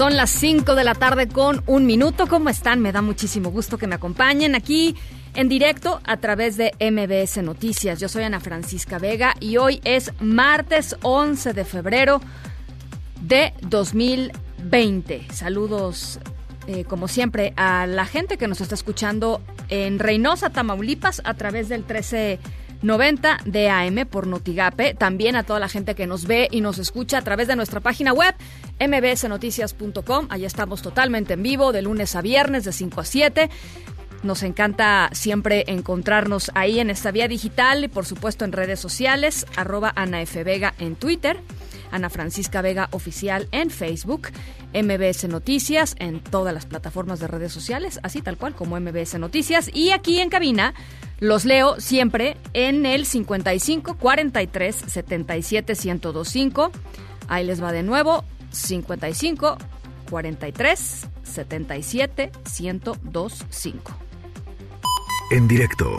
Son las 5 de la tarde con un minuto. ¿Cómo están? Me da muchísimo gusto que me acompañen aquí en directo a través de MBS Noticias. Yo soy Ana Francisca Vega y hoy es martes 11 de febrero de 2020. Saludos, eh, como siempre, a la gente que nos está escuchando en Reynosa, Tamaulipas, a través del 1390 de AM por Notigape. También a toda la gente que nos ve y nos escucha a través de nuestra página web mbsnoticias.com. Allá estamos totalmente en vivo, de lunes a viernes, de 5 a 7. Nos encanta siempre encontrarnos ahí en esta vía digital y por supuesto en redes sociales, arroba Ana F. Vega en Twitter, Ana Francisca Vega Oficial en Facebook, MBS Noticias en todas las plataformas de redes sociales, así tal cual como MBS Noticias. Y aquí en cabina los leo siempre en el 55 43 77 1025. Ahí les va de nuevo, 55 43 77 1025. En directo.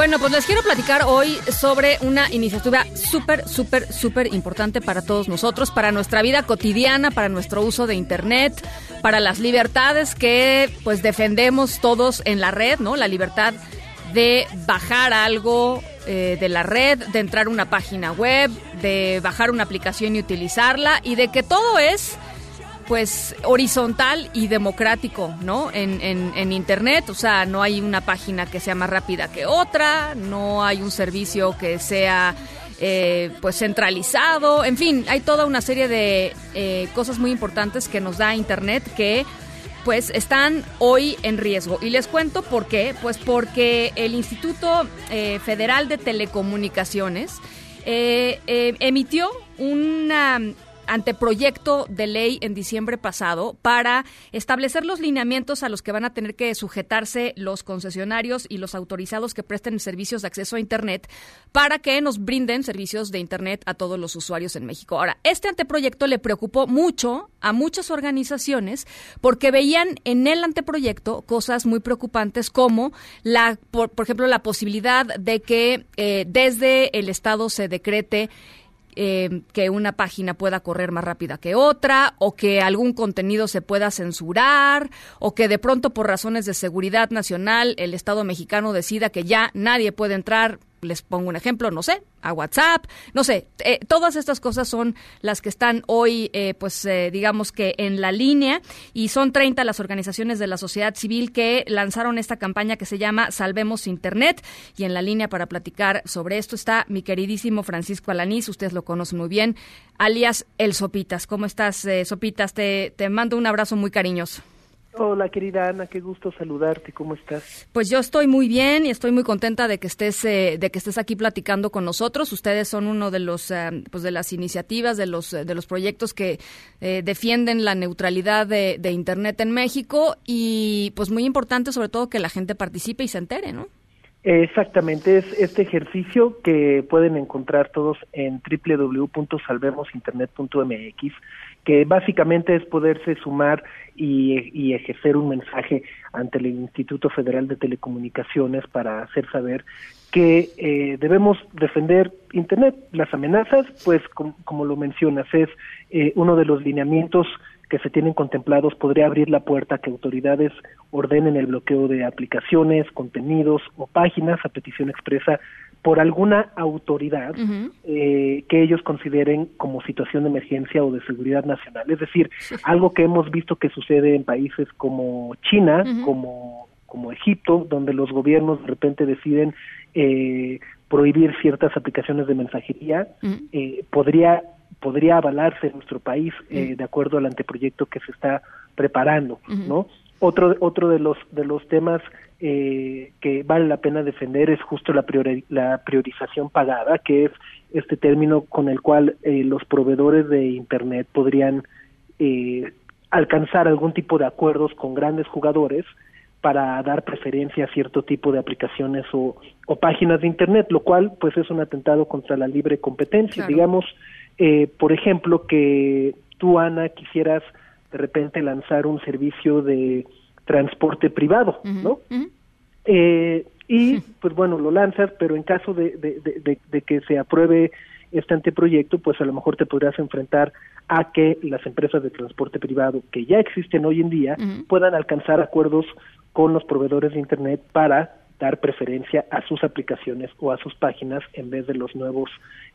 Bueno, pues les quiero platicar hoy sobre una iniciativa súper, súper, súper importante para todos nosotros, para nuestra vida cotidiana, para nuestro uso de Internet, para las libertades que pues defendemos todos en la red, ¿no? La libertad de bajar algo eh, de la red, de entrar a una página web, de bajar una aplicación y utilizarla y de que todo es pues horizontal y democrático, ¿no? En, en, Internet, o sea, no hay una página que sea más rápida que otra, no hay un servicio que sea eh, pues centralizado, en fin, hay toda una serie de eh, cosas muy importantes que nos da Internet que pues están hoy en riesgo. Y les cuento por qué, pues porque el Instituto eh, Federal de Telecomunicaciones emitió una anteproyecto de ley en diciembre pasado para establecer los lineamientos a los que van a tener que sujetarse los concesionarios y los autorizados que presten servicios de acceso a Internet para que nos brinden servicios de Internet a todos los usuarios en México. Ahora, este anteproyecto le preocupó mucho a muchas organizaciones porque veían en el anteproyecto cosas muy preocupantes como la, por, por ejemplo, la posibilidad de que eh, desde el Estado se decrete eh, que una página pueda correr más rápida que otra, o que algún contenido se pueda censurar, o que de pronto por razones de seguridad nacional el Estado mexicano decida que ya nadie puede entrar les pongo un ejemplo, no sé, a WhatsApp, no sé, eh, todas estas cosas son las que están hoy, eh, pues eh, digamos que en la línea y son 30 las organizaciones de la sociedad civil que lanzaron esta campaña que se llama Salvemos Internet y en la línea para platicar sobre esto está mi queridísimo Francisco Alanís, ustedes lo conocen muy bien, alias El Sopitas. ¿Cómo estás, Sopitas? Te, te mando un abrazo muy cariñoso. Hola, querida Ana, qué gusto saludarte. ¿Cómo estás? Pues yo estoy muy bien y estoy muy contenta de que estés eh, de que estés aquí platicando con nosotros. Ustedes son uno de los eh, pues de las iniciativas de los de los proyectos que eh, defienden la neutralidad de, de internet en México y pues muy importante sobre todo que la gente participe y se entere, ¿no? Exactamente, es este ejercicio que pueden encontrar todos en www.salvemosinternet.mx que básicamente es poderse sumar y, y, ejercer un mensaje ante el Instituto Federal de Telecomunicaciones para hacer saber que eh, debemos defender Internet. Las amenazas, pues como lo mencionas, es eh, uno de los lineamientos que se tienen contemplados podría abrir la puerta a que autoridades ordenen el bloqueo de aplicaciones, contenidos o páginas a petición expresa por alguna autoridad eh, que ellos consideren como situación de emergencia o de seguridad nacional. Es decir, algo que hemos visto que sucede en países como China, como, como Egipto, donde los gobiernos de repente deciden eh, prohibir ciertas aplicaciones de mensajería, eh, podría podría avalarse en nuestro país eh, de acuerdo al anteproyecto que se está preparando, ¿no? Otro otro de los de los temas eh, que vale la pena defender es justo la, la priorización pagada, que es este término con el cual eh, los proveedores de Internet podrían eh, alcanzar algún tipo de acuerdos con grandes jugadores para dar preferencia a cierto tipo de aplicaciones o, o páginas de Internet, lo cual pues es un atentado contra la libre competencia. Digamos, eh, por ejemplo, que tú, Ana, quisieras de repente lanzar un servicio de transporte privado, ¿no? eh, y pues bueno, lo lanzas, pero en caso de, de, de, que se apruebe este anteproyecto, pues a lo mejor te podrías enfrentar a que las empresas de transporte privado que ya existen hoy en día puedan alcanzar acuerdos con los proveedores de Internet para dar preferencia a sus aplicaciones o a sus páginas en vez de los nuevos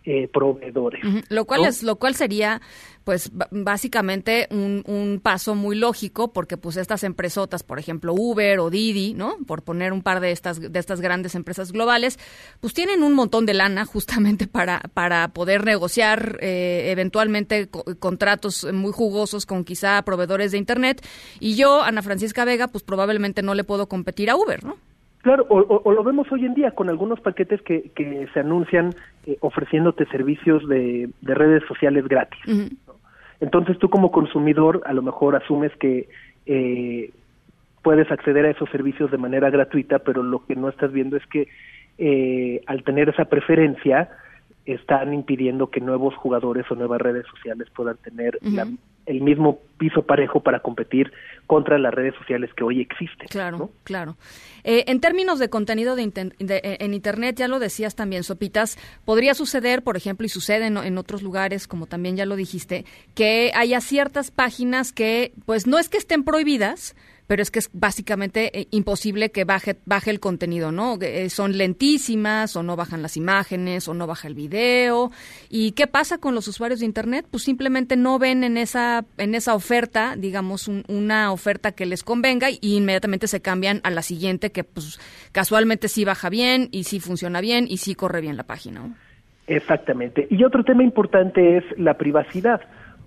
eh, proveedores. Lo cual es, lo cual sería, pues, básicamente un, un, paso muy lógico, porque pues estas empresotas, por ejemplo, Uber o Didi, ¿no? Por poner un par de estas, de estas grandes empresas globales, pues tienen un montón de lana justamente para, para poder negociar eh, eventualmente contratos muy jugosos con quizá proveedores de internet. Y yo, Ana Francisca Vega, pues probablemente no le puedo competir a Uber, ¿no? Claro, o, lo vemos hoy en día con algunos paquetes que, que se anuncian eh, ofreciéndote servicios de, de, redes sociales gratis. Entonces tú como consumidor a lo mejor asumes que eh, puedes acceder a esos servicios de manera gratuita, pero lo que no estás viendo es que eh, al tener esa preferencia están impidiendo que nuevos jugadores o nuevas redes sociales puedan tener la, el mismo piso parejo para competir contra las redes sociales que hoy existen. Claro, claro. Eh, en términos de contenido de, eh, en Internet, ya lo decías también, Sopitas, podría suceder, por ejemplo, y sucede en, en, otros lugares, como también ya lo dijiste, que haya ciertas páginas que, pues no es que estén prohibidas, pero es que es básicamente eh, imposible que baje, baje el contenido, ¿no? Eh, son lentísimas o no bajan las imágenes o no baja el video. ¿Y qué pasa con los usuarios de Internet? Pues simplemente no ven en esa, en esa oferta, digamos, una oferta que les convenga y inmediatamente se cambian a la siguiente que pues casualmente sí baja bien y sí funciona bien y sí corre bien la página. Exactamente. Y otro tema importante es la privacidad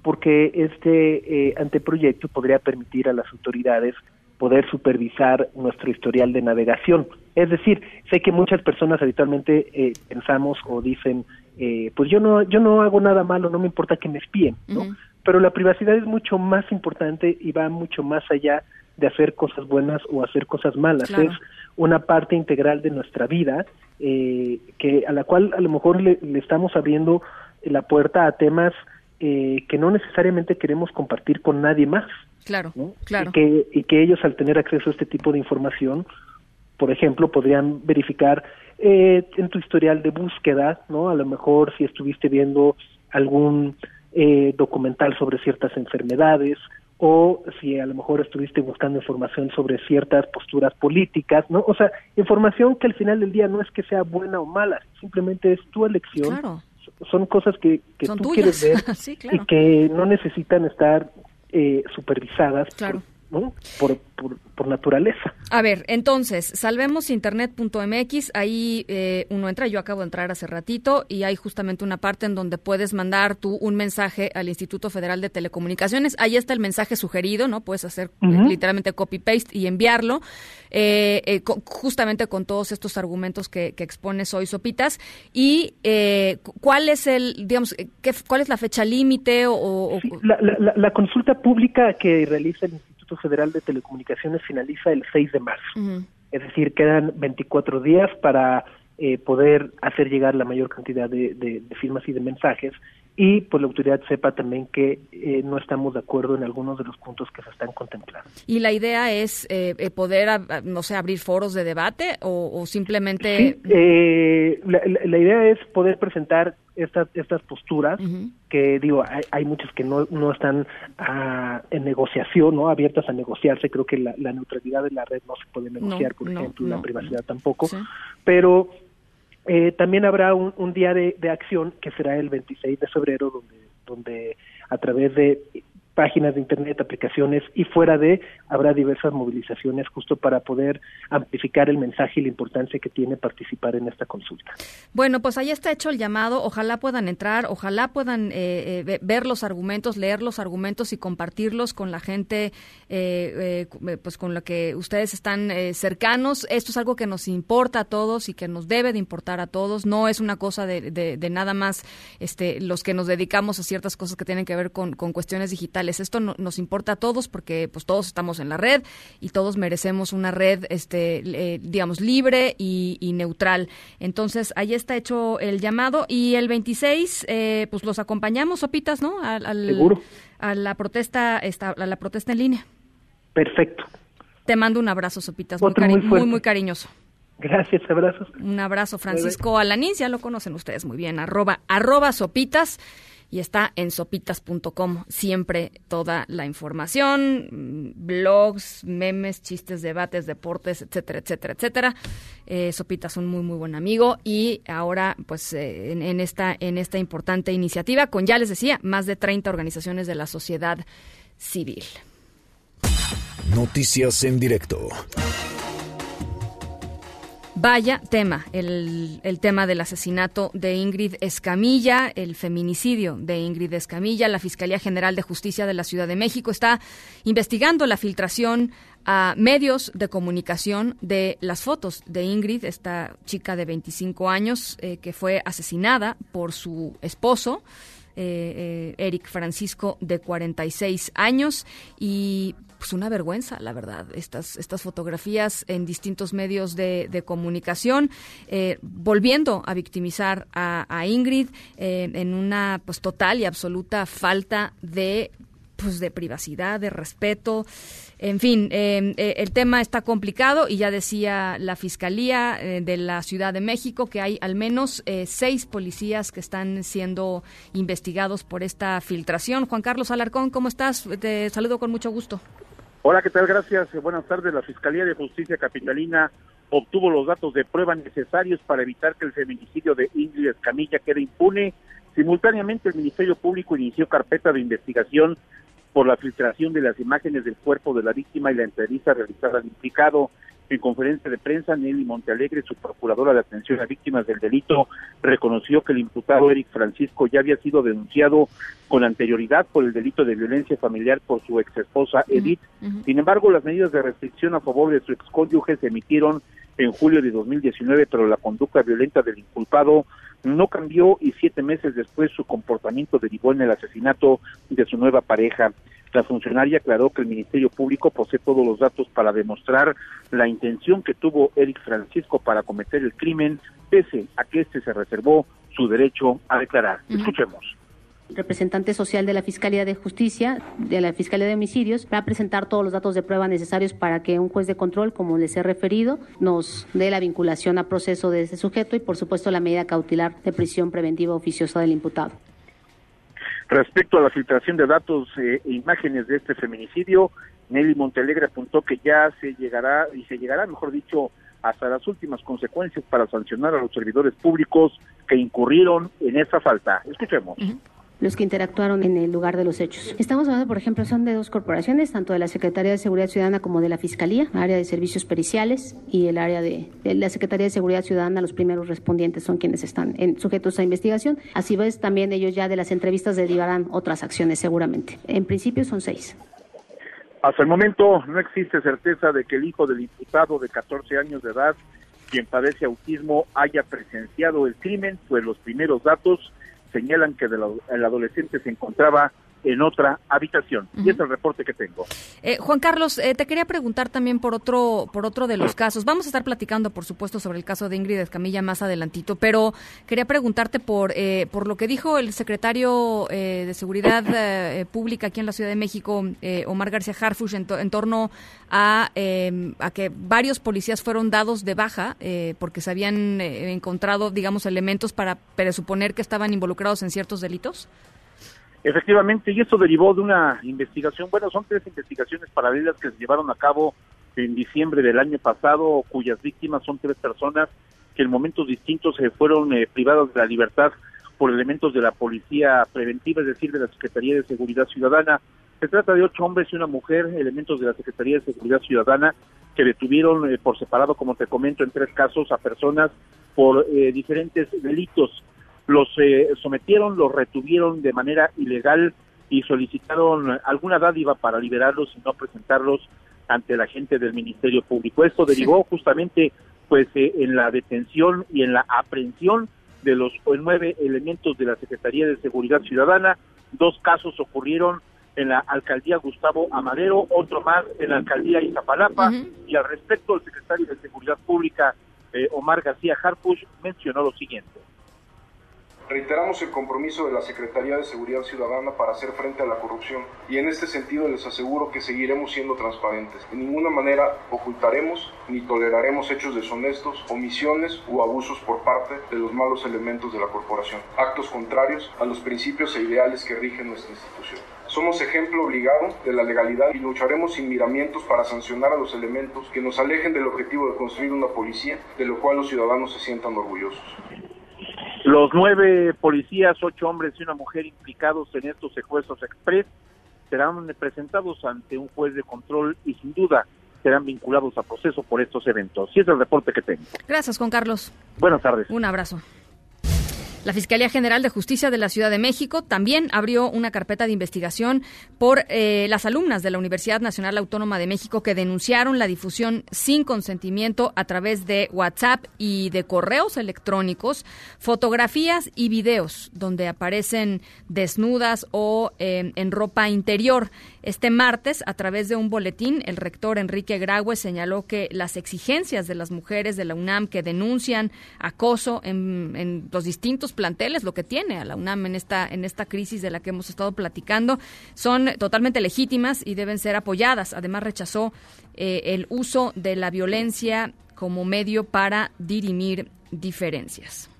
porque este eh, anteproyecto podría permitir a las autoridades poder supervisar nuestro historial de navegación. Es decir, sé que muchas personas habitualmente eh, pensamos o dicen, eh, pues yo no, yo no hago nada malo, no me importa que me espíen, ¿no? Pero la privacidad es mucho más importante y va mucho más allá de hacer cosas buenas o hacer cosas malas. Es una parte integral de nuestra vida que a la cual a lo mejor le estamos abriendo la puerta a temas eh, que no necesariamente queremos compartir con nadie más. Claro, claro. Y que, y que ellos al tener acceso a este tipo de información, por ejemplo, podrían verificar eh, en tu historial de búsqueda, ¿no? A lo mejor si estuviste viendo algún eh, documental sobre ciertas enfermedades o si a lo mejor estuviste buscando información sobre ciertas posturas políticas, ¿no? O sea, información que al final del día no es que sea buena o mala, simplemente es tu elección claro son cosas que, que tú quieres ver y que no necesitan estar eh, supervisadas claro. por, por, naturaleza. A ver, entonces, salvemosinternet.mx, ahí eh, uno entra, yo acabo de entrar hace ratito, y hay justamente una parte en donde puedes mandar tú un mensaje al Instituto Federal de Telecomunicaciones. Ahí está el mensaje sugerido, ¿no? Puedes hacer eh, literalmente copy-paste y enviarlo, eh, justamente con todos estos argumentos que, que expones hoy, Sopitas. Y cuál es el, digamos, qué, cuál es la fecha límite o... la, la, la, consulta pública que realiza el Instituto Federal de Telecomunicaciones finaliza el 6 de marzo. Es decir, quedan 24 días para eh, poder hacer llegar la mayor cantidad de, firmas y de mensajes y pues la autoridad sepa también que eh, no estamos de acuerdo en algunos de los puntos que se están contemplando. ¿Y la idea es eh, eh, poder, no sé, abrir foros de debate o, simplemente...? Sí, eh, la, idea es poder presentar estas estas posturas que digo hay, hay muchas que no, no están ah, en negociación no abiertas a negociarse. Creo que la, neutralidad de la red no se puede negociar por ejemplo la privacidad tampoco. Pero eh, también habrá un, un día de, de, acción que será el 26 de febrero donde donde a través de páginas de internet, aplicaciones y fuera de habrá diversas movilizaciones justo para poder amplificar el mensaje y la importancia que tiene participar en esta consulta. Bueno, pues ahí está hecho el llamado. Ojalá puedan entrar, ojalá puedan eh, eh, ver los argumentos, leer los argumentos y compartirlos con la gente, eh, pues con la que ustedes están cercanos. Esto es algo que nos importa a todos y que nos debe de importar a todos. No es una cosa de, nada más este, los que nos dedicamos a ciertas cosas que tienen que ver con cuestiones digitales esto nos importa a todos porque pues todos estamos en la red y todos merecemos una red, este, eh, digamos, libre y, neutral. Entonces, ahí está hecho el llamado y el 26, eh, pues los acompañamos, Sopitas, ¿no? Al, A la protesta, esta, a la protesta en línea. Perfecto. Te mando un abrazo, Sopitas, muy, muy, muy, cariñoso. Gracias, abrazos. Un abrazo, Francisco Alanín, ya lo conocen ustedes muy bien, arroba, arroba sopitas y está en sopitas.com siempre toda la información, blogs, memes, chistes, debates, deportes, etcétera, etcétera, etcétera. Eh, Sopitas un muy muy buen amigo y ahora pues eh, en, esta en esta importante iniciativa con ya les decía más de 30 organizaciones de la sociedad civil. Noticias en directo. Vaya tema, el, tema del asesinato de Ingrid Escamilla, el feminicidio de Ingrid Escamilla. La Fiscalía General de Justicia de la Ciudad de México está investigando la filtración a medios de comunicación de las fotos de Ingrid, esta chica de 25 años eh, que fue asesinada por su esposo. Eh, eh, Eric Francisco, de 46 años, y pues una vergüenza, la verdad, estas, estas fotografías en distintos medios de, comunicación, eh, volviendo a victimizar a, Ingrid eh, en una pues total y absoluta falta de pues de privacidad, de respeto. En fin, eh, el tema está complicado y ya decía la Fiscalía de la Ciudad de México que hay al menos seis policías que están siendo investigados por esta filtración. Juan Carlos Alarcón, ¿cómo estás? Te saludo con mucho gusto. Hola, ¿qué tal? Gracias. Buenas tardes. La Fiscalía de Justicia Capitalina obtuvo los datos de prueba necesarios para evitar que el feminicidio de Ingrid Escamilla quede impune. Simultáneamente, el Ministerio Público inició carpeta de investigación por la filtración de las imágenes del cuerpo de la víctima y la entrevista realizada al implicado. En conferencia de prensa, Nelly Montealegre, su procuradora de atención a víctimas del delito, reconoció que el imputado Eric Francisco ya había sido denunciado con anterioridad por el delito de violencia familiar por su ex esposa Edith. Sin embargo, las medidas de restricción a favor de su excónyuge se emitieron en julio de 2019, pero la conducta violenta del inculpado no cambió y siete meses después su comportamiento derivó en el asesinato de su nueva pareja. La funcionaria aclaró que el Ministerio Público posee todos los datos para demostrar la intención que tuvo Eric Francisco para cometer el crimen, pese a que éste se reservó su derecho a declarar. Escuchemos representante social de la Fiscalía de Justicia, de la Fiscalía de Homicidios, va a presentar todos los datos de prueba necesarios para que un juez de control, como les he referido, nos dé la vinculación a proceso de ese sujeto y, por supuesto, la medida cautelar de prisión preventiva oficiosa del imputado. Respecto a la filtración de datos e imágenes de este feminicidio, Nelly Montelegre apuntó que ya se llegará, y se llegará, mejor dicho, hasta las últimas consecuencias para sancionar a los servidores públicos que incurrieron en esa falta. Escuchemos los que interactuaron en el lugar de los hechos. Estamos hablando, por ejemplo, son de dos corporaciones, tanto de la Secretaría de Seguridad Ciudadana como de la Fiscalía, área de servicios periciales y el área de, la Secretaría de Seguridad Ciudadana, los primeros respondientes son quienes están en, sujetos a investigación. Así ves, también ellos ya de las entrevistas derivarán otras acciones seguramente. En principio son seis. Hasta el momento no existe certeza de que el hijo del imputado de 14 años de edad, quien padece autismo, haya presenciado el crimen, pues los primeros datos señalan que el adolescente se encontraba en otra habitación. Y es el reporte que tengo. Eh, Juan Carlos, eh, te quería preguntar también por otro, por otro de los casos. Vamos a estar platicando, por supuesto, sobre el caso de Ingrid Escamilla más adelantito, pero quería preguntarte por, eh, por lo que dijo el secretario de Seguridad Pública aquí en la Ciudad de México, Omar García Harfush, en, en torno a, a, que varios policías fueron dados de baja porque se habían encontrado, digamos, elementos para presuponer que estaban involucrados en ciertos delitos. Efectivamente, y eso derivó de una investigación, bueno, son tres investigaciones paralelas que se llevaron a cabo en diciembre del año pasado, cuyas víctimas son tres personas que en momentos distintos se fueron eh, privadas de la libertad por elementos de la policía preventiva, es decir, de la Secretaría de Seguridad Ciudadana. Se trata de ocho hombres y una mujer, elementos de la Secretaría de Seguridad Ciudadana, que detuvieron eh, por separado, como te comento, en tres casos a personas por eh, diferentes delitos los eh, sometieron, los retuvieron de manera ilegal y solicitaron alguna dádiva para liberarlos y no presentarlos ante la gente del Ministerio Público. Esto derivó justamente pues eh, en la detención y en la aprehensión de los nueve elementos de la Secretaría de Seguridad Ciudadana. Dos casos ocurrieron en la alcaldía Gustavo Amadero, otro más en la alcaldía Izapalapa, y al respecto el secretario de Seguridad Pública, eh, Omar García Harpuch, mencionó lo siguiente. Reiteramos el compromiso de la Secretaría de Seguridad Ciudadana para hacer frente a la corrupción y en este sentido les aseguro que seguiremos siendo transparentes. De ninguna manera ocultaremos ni toleraremos hechos deshonestos, omisiones u abusos por parte de los malos elementos de la corporación, actos contrarios a los principios e ideales que rigen nuestra institución. Somos ejemplo obligado de la legalidad y lucharemos sin miramientos para sancionar a los elementos que nos alejen del objetivo de construir una policía de lo cual los ciudadanos se sientan orgullosos. Los nueve policías, ocho hombres y una mujer implicados en estos secuestros express serán presentados ante un juez de control y sin duda serán vinculados a proceso por estos eventos. Y es el reporte que tengo. Gracias, Juan Carlos. Buenas tardes. Un abrazo. La Fiscalía General de Justicia de la Ciudad de México también abrió una carpeta de investigación por eh, las alumnas de la Universidad Nacional Autónoma de México que denunciaron la difusión sin consentimiento a través de WhatsApp y de correos electrónicos, fotografías y videos donde aparecen desnudas o eh, en ropa interior. Este martes, a través de un boletín, el rector Enrique Graue señaló que las exigencias de las mujeres de la UNAM que denuncian acoso en, los distintos planteles, lo que tiene a la UNAM en esta, en esta crisis de la que hemos estado platicando, son totalmente legítimas y deben ser apoyadas. Además, rechazó eh, el uso de la violencia como medio para dirimir diferencias.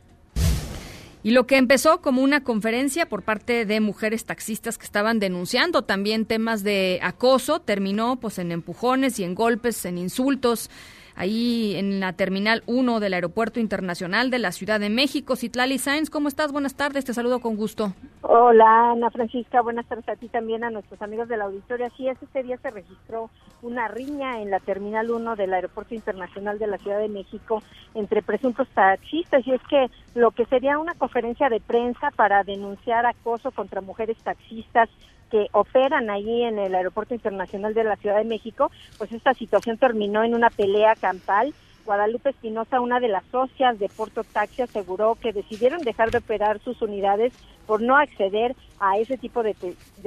Y lo que empezó como una conferencia por parte de mujeres taxistas que estaban denunciando también temas de acoso, terminó pues en empujones y en golpes, en insultos ahí en la Terminal 1 del Aeropuerto Internacional de la Ciudad de México. Citlali Sainz, ¿cómo estás? Buenas tardes, te saludo con gusto. Hola, Ana Francisca, buenas tardes a ti también, a nuestros amigos de la auditoría. Sí, ese día se registró una riña en la Terminal 1 del Aeropuerto Internacional de la Ciudad de México entre presuntos taxistas y es que lo que sería una conferencia de prensa para denunciar acoso contra mujeres taxistas que operan ahí en el Aeropuerto Internacional de la Ciudad de México, pues esta situación terminó en una pelea campal. Guadalupe Espinosa, una de las socias de Porto Taxi, aseguró que decidieron dejar de operar sus unidades por no acceder a ese tipo de,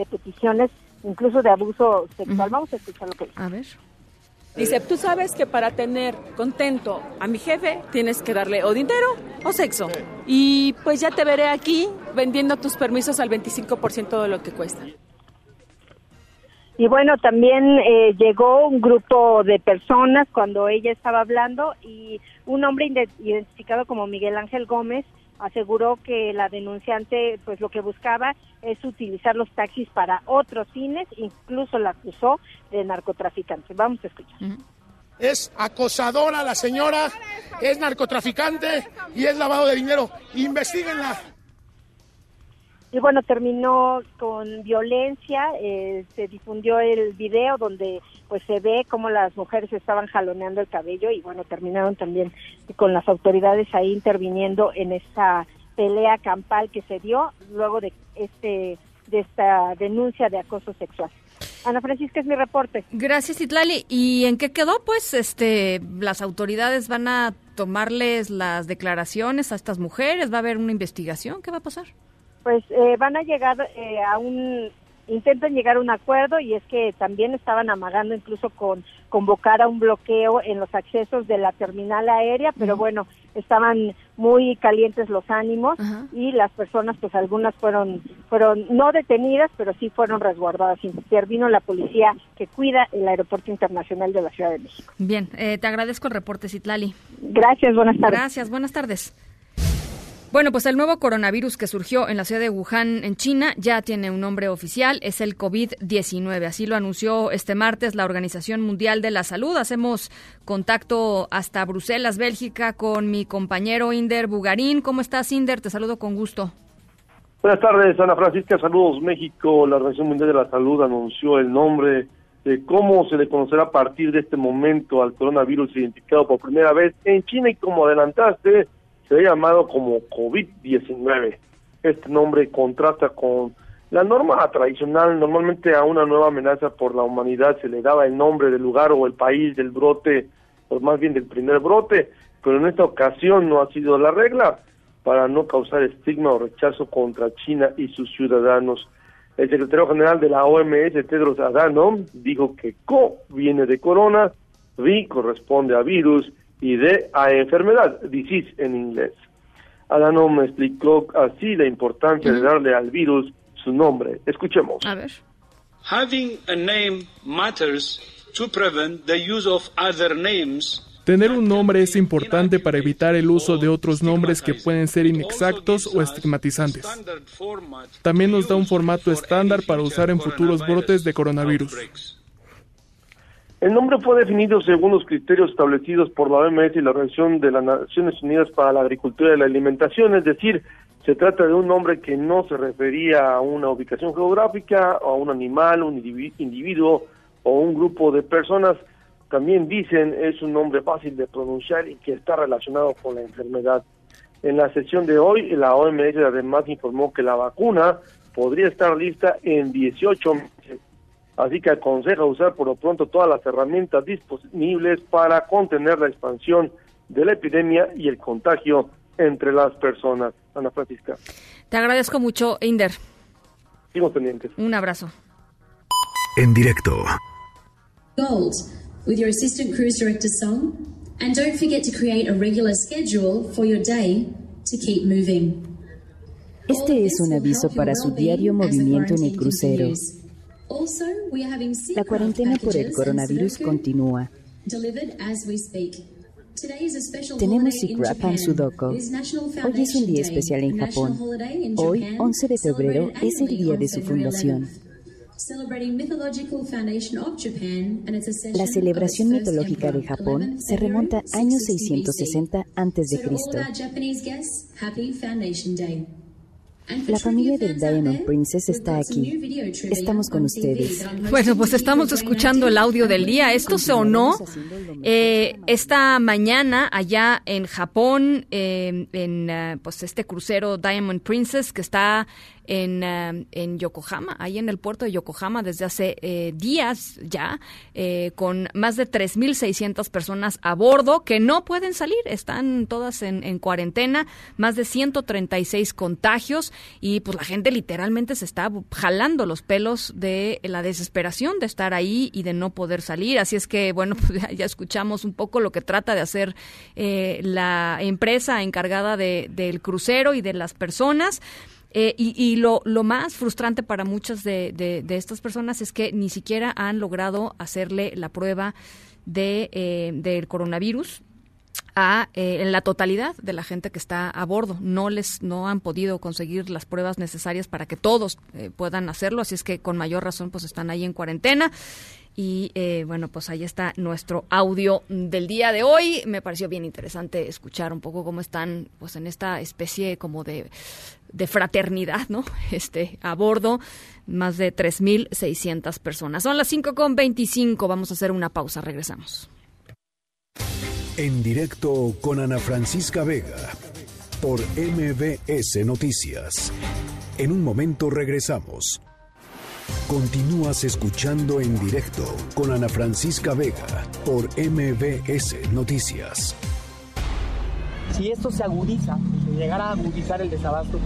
peticiones, incluso de abuso sexual. Vamos a escuchar lo que dice. A ver. Dice, tú sabes que para tener contento a mi jefe tienes que darle o dinero o sexo. Y pues ya te veré aquí vendiendo tus permisos al 25% de lo que cuesta. Y bueno, también eh, llegó un grupo de personas cuando ella estaba hablando y un hombre identificado como Miguel Ángel Gómez aseguró que la denunciante pues lo que buscaba es utilizar los taxis para otros fines, incluso la acusó de narcotraficante. Vamos a escuchar. Es acosadora la señora, es narcotraficante y es lavado de dinero. Investíguenla y bueno, terminó con violencia, eh, se difundió el video donde pues se ve cómo las mujeres estaban jaloneando el cabello y bueno, terminaron también con las autoridades ahí interviniendo en esta pelea campal que se dio luego de este de esta denuncia de acoso sexual. Ana Francisca es mi reporte. Gracias, Itlali. ¿Y en qué quedó? Pues este las autoridades van a tomarles las declaraciones a estas mujeres, va a haber una investigación, ¿qué va a pasar? Pues eh, van a llegar eh, a un intentan llegar a un acuerdo y es que también estaban amagando incluso con convocar a un bloqueo en los accesos de la terminal aérea, pero bueno, estaban muy calientes los ánimos y las personas, pues algunas fueron, fueron no detenidas, pero sí fueron resguardadas. Intervino la policía que cuida el Aeropuerto Internacional de la Ciudad de México. Bien, eh, te agradezco el reporte, Citlali. Gracias, buenas tardes. Gracias, buenas tardes. Bueno, pues el nuevo coronavirus que surgió en la ciudad de Wuhan, en China, ya tiene un nombre oficial, es el COVID-19. Así lo anunció este martes la Organización Mundial de la Salud. Hacemos contacto hasta Bruselas, Bélgica, con mi compañero Inder Bugarín. ¿Cómo estás, Inder? Te saludo con gusto. Buenas tardes, Ana Francisca. Saludos, México. La Organización Mundial de la Salud anunció el nombre de cómo se le conocerá a partir de este momento al coronavirus identificado por primera vez en China y como adelantaste, se ha llamado como COVID-19. Este nombre contrasta con la norma tradicional. Normalmente a una nueva amenaza por la humanidad se le daba el nombre del lugar o el país del brote, o más bien del primer brote, pero en esta ocasión no ha sido la regla para no causar estigma o rechazo contra China y sus ciudadanos. El secretario general de la OMS, Tedros Adhanom, dijo que CO viene de corona, VI corresponde a virus y de a enfermedad, disease en inglés. Adhanom me explicó así la importancia de darle al virus su nombre. Escuchemos. A ver. Having a name matters to prevent the use of other names Tener un nombre es importante para evitar el uso de otros nombres que pueden ser inexactos o estigmatizantes. También nos da un formato estándar para usar en futuros brotes de coronavirus. El nombre fue definido según los criterios establecidos por la OMS y la Organización de las Naciones Unidas para la Agricultura y la Alimentación, es decir, se trata de un nombre que no se refería a una ubicación geográfica, a un animal, un individuo o un grupo de personas. También dicen es un nombre fácil de pronunciar y que está relacionado con la enfermedad. En la sesión de hoy, la OMS además informó que la vacuna podría estar lista en 18 meses así que aconseja usar por lo pronto todas las herramientas disponibles para contener la expansión de la epidemia y el contagio entre las personas. Ana Francisca. Te agradezco mucho, Inder. Seguimos pendientes. Un abrazo. En directo. Gold with your assistant cruise director song. And don't forget to create a regular schedule for your day to keep moving. Este es un aviso para su diario movimiento en el crucero. La cuarentena por el coronavirus continúa. Tenemos Sikrapan Sudoko. Hoy es un día especial en Japón. Hoy, 11 de febrero, es el día de su fundación. La celebración mitológica de Japón se remonta a años 660 a.C. La familia del Diamond Princess está aquí. Estamos con ustedes. Bueno, pues estamos escuchando el audio del día. Esto sonó eh, esta mañana allá en Japón, eh, en uh, pues este crucero Diamond Princess que está en, eh, en Yokohama, ahí en el puerto de Yokohama desde hace eh, días ya, eh, con más de 3.600 personas a bordo que no pueden salir, están todas en, en, cuarentena, más de 136 contagios y pues la gente literalmente se está jalando los pelos de la desesperación de estar ahí y de no poder salir. Así es que, bueno, pues ya, ya escuchamos un poco lo que trata de hacer la empresa encargada de, del crucero y de las personas. Eh, y, y lo, lo, más frustrante para muchas de, de, de, estas personas es que ni siquiera han logrado hacerle la prueba de, eh, del coronavirus a eh, la totalidad de la gente que está a bordo. No les no han podido conseguir las pruebas necesarias para que todos eh, puedan hacerlo, así es que con mayor razón pues están ahí en cuarentena. Y eh, bueno, pues ahí está nuestro audio del día de hoy. Me pareció bien interesante escuchar un poco cómo están pues en esta especie como de, de fraternidad, ¿no? Este, a bordo, más de 3.600 personas. Son las 5.25, vamos a hacer una pausa, regresamos. En directo con Ana Francisca Vega por MBS Noticias. En un momento regresamos. Continúas escuchando en directo con Ana Francisca Vega por MBS Noticias. Si esto se agudiza, si llegara a agudizar el desabasto,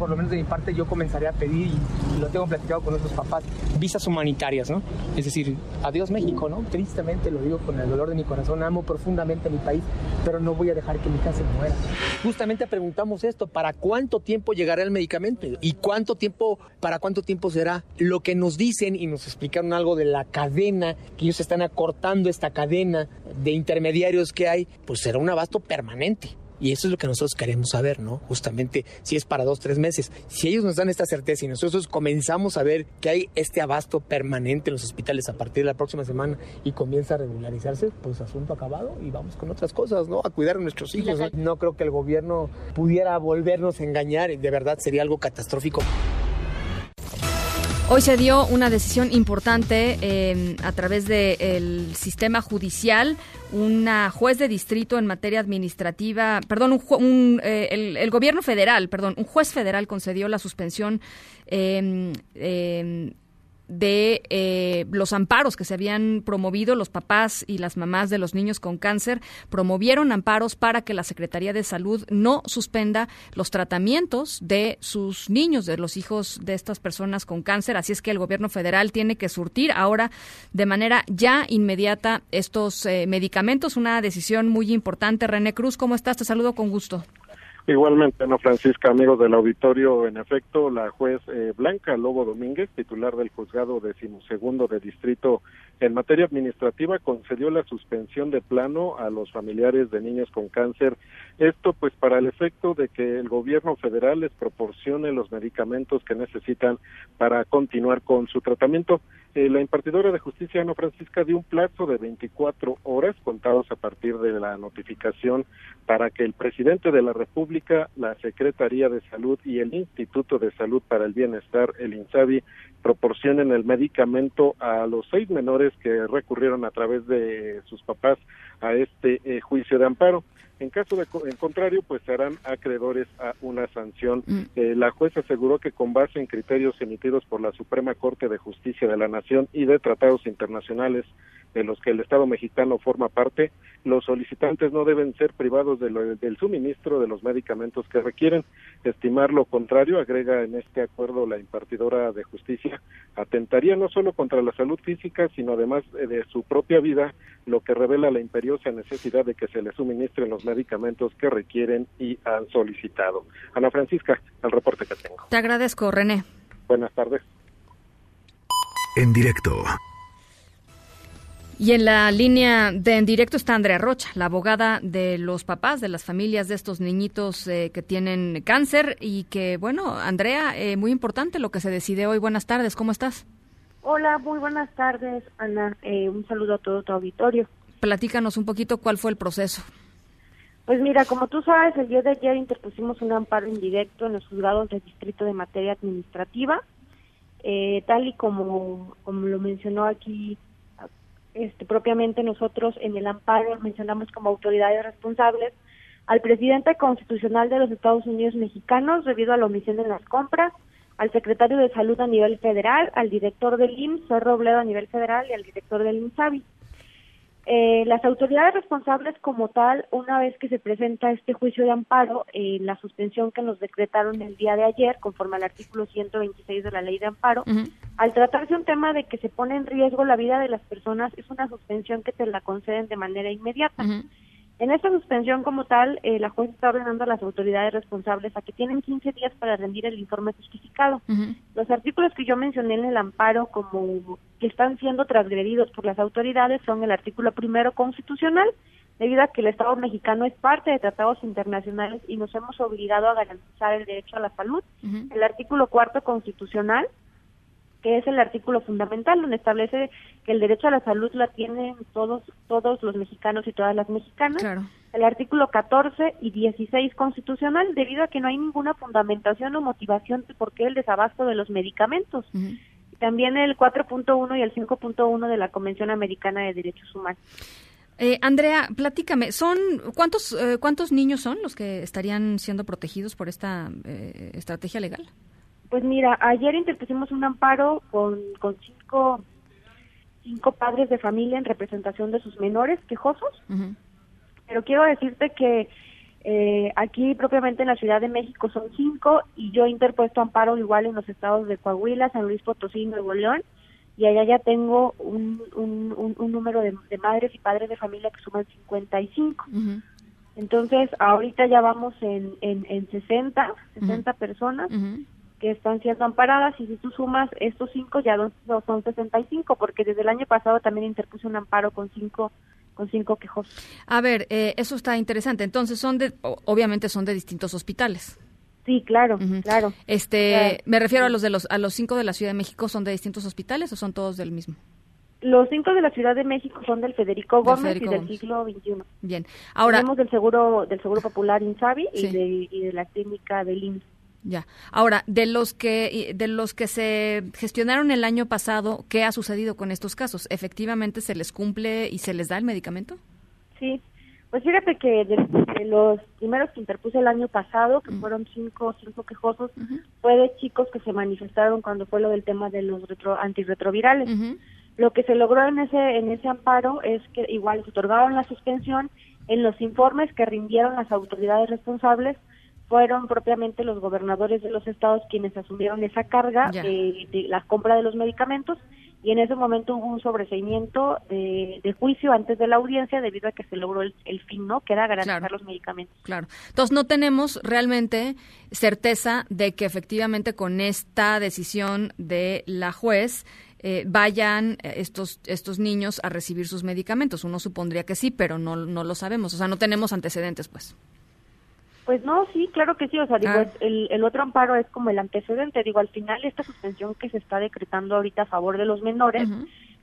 por lo menos de mi parte, yo comenzaría a pedir, y lo tengo platicado con nuestros papás, visas humanitarias, ¿no? Es decir, adiós México, ¿no? Tristemente lo digo con el dolor de mi corazón, amo profundamente mi país, pero no voy a dejar que mi casa muera. Justamente preguntamos esto, ¿para cuánto tiempo llegará el medicamento? ¿Y cuánto tiempo, para cuánto tiempo será? Lo que nos dicen y nos explicaron algo de la cadena, que ellos están acortando esta cadena de intermediarios que hay, pues será un abasto permanente. Y eso es lo que nosotros queremos saber, ¿no? Justamente si es para dos, tres meses. Si ellos nos dan esta certeza y nosotros comenzamos a ver que hay este abasto permanente en los hospitales a partir de la próxima semana y comienza a regularizarse, pues asunto acabado y vamos con otras cosas, ¿no? A cuidar a nuestros hijos. ¿no? no creo que el gobierno pudiera volvernos a engañar de verdad sería algo catastrófico. Hoy se dio una decisión importante eh, a través del sistema judicial. Una juez de distrito en materia administrativa, perdón, un, un, eh, el, gobierno federal, perdón, un juez federal concedió la suspensión eh, de eh, los amparos que se habían promovido, los papás y las mamás de los niños con cáncer promovieron amparos para que la Secretaría de Salud no suspenda los tratamientos de sus niños, de los hijos de estas personas con cáncer. Así es que el gobierno federal tiene que surtir ahora de manera ya inmediata estos eh, medicamentos. Una decisión muy importante. René Cruz, ¿cómo estás? Te saludo con gusto. Igualmente, no Francisca, amigos del auditorio, en efecto, la juez eh, Blanca Lobo Domínguez, titular del juzgado decimosegundo de distrito en materia administrativa, concedió la suspensión de plano a los familiares de niños con cáncer. Esto, pues, para el efecto de que el gobierno federal les proporcione los medicamentos que necesitan para continuar con su tratamiento. Eh, la impartidora de justicia, Ana Francisca, dio un plazo de 24 horas contados a partir de la notificación para que el presidente de la República, la Secretaría de Salud y el Instituto de Salud para el Bienestar, el INSABI, proporcionen el medicamento a los seis menores que recurrieron a través de sus papás a este eh, juicio de amparo. En caso de en contrario, pues serán acreedores a una sanción. Mm. Eh, la jueza aseguró que con base en criterios emitidos por la Suprema Corte de Justicia de la Nación y de tratados internacionales de los que el Estado mexicano forma parte, los solicitantes no deben ser privados de lo, del suministro de los medicamentos que requieren. Estimar lo contrario, agrega en este acuerdo la impartidora de justicia, atentaría no solo contra la salud física, sino además de su propia vida, lo que revela la imperiosa necesidad de que se les suministren los medicamentos que requieren y han solicitado. Ana Francisca, el reporte que tengo. Te agradezco, René. Buenas tardes. En directo. Y en la línea de en directo está Andrea Rocha, la abogada de los papás, de las familias de estos niñitos eh, que tienen cáncer. Y que, bueno, Andrea, eh, muy importante lo que se decide hoy. Buenas tardes, ¿cómo estás? Hola, muy buenas tardes, Ana. Eh, un saludo a todo tu auditorio. Platícanos un poquito cuál fue el proceso. Pues mira, como tú sabes, el día de ayer interpusimos un amparo indirecto en los juzgados del Distrito de Materia Administrativa, tal y como, como lo mencionó aquí este, propiamente nosotros en el amparo mencionamos como autoridades responsables al presidente constitucional de los Estados Unidos mexicanos debido a la omisión en las compras, al secretario de Salud a nivel federal, al director del IMSS, Robledo a nivel federal y al director del INSABI. Eh, las autoridades responsables como tal, una vez que se presenta este juicio de amparo, eh, la suspensión que nos decretaron el día de ayer, conforme al artículo 126 de la ley de amparo, al tratarse un tema de que se pone en riesgo la vida de las personas, es una suspensión que te la conceden de manera inmediata. En esta suspensión como tal, eh, la juez está ordenando a las autoridades responsables a que tienen 15 días para rendir el informe justificado. Los artículos que yo mencioné en el amparo como que están siendo transgredidos por las autoridades son el artículo primero constitucional, debido a que el Estado mexicano es parte de tratados internacionales y nos hemos obligado a garantizar el derecho a la salud. El artículo cuarto constitucional, que es el artículo fundamental donde establece que el derecho a la salud la tienen todos todos los mexicanos y todas las mexicanas. El artículo 14 y 16 constitucional debido a que no hay ninguna fundamentación o motivación de por qué el desabasto de los medicamentos. También el 4.1 y el 5.1 de la Convención Americana de Derechos Humanos. Eh, Andrea, platícame, ¿son cuántos eh, cuántos niños son los que estarían siendo protegidos por esta eh, estrategia legal? Pues mira, ayer interpusimos un amparo con, con cinco, cinco padres de familia en representación de sus menores quejosos, pero quiero decirte que Eh, aquí propiamente en la Ciudad de México son cinco y yo he interpuesto amparo igual en los estados de Coahuila, San Luis Potosí y Nuevo León. Y allá ya tengo un, un, un, número de, madres y padres de familia que suman 55. Entonces, ahorita ya vamos en, en, en 60, 60 personas que están siendo amparadas y si tú sumas estos cinco ya son, son 65 porque desde el año pasado también interpuse un amparo con cinco con cinco quejos. A ver, eh, eso está interesante. Entonces son de, obviamente son de distintos hospitales. Sí, claro, claro. Este, me refiero a los de los a los cinco de la Ciudad de México, ¿son de distintos hospitales o son todos del mismo? Los cinco de la Ciudad de México son del Federico Gómez y del siglo XXI. Bien. Ahora tenemos del seguro del seguro popular Insabi y, de, y de la clínica del IMSS. Ya. Ahora, de los que de los que se gestionaron el año pasado, ¿qué ha sucedido con estos casos? ¿Efectivamente se les cumple y se les da el medicamento? Sí. Pues fíjate que de, los primeros que interpuse el año pasado, que fueron cinco, cinco quejosos, fue de chicos que se manifestaron cuando fue lo del tema de los retro, antirretrovirales. Lo que se logró en ese, en ese amparo es que igual se otorgaron la suspensión en los informes que rindieron las autoridades responsables fueron propiamente los gobernadores de los estados quienes asumieron esa carga de la compra de los medicamentos y en ese momento hubo un sobreseimiento de, juicio antes de la audiencia debido a que se logró el, fin, ¿no? Que era garantizar los medicamentos. Claro. Entonces no tenemos realmente certeza de que efectivamente con esta decisión de la juez eh, vayan eh, estos estos niños a recibir sus medicamentos. Uno supondría que sí, pero no no lo sabemos. O sea, no tenemos antecedentes, pues. Pues no, sí, claro que sí. O sea, digo, ah. el, el, otro amparo es como el antecedente. Digo, al final esta suspensión que se está decretando ahorita a favor de los menores,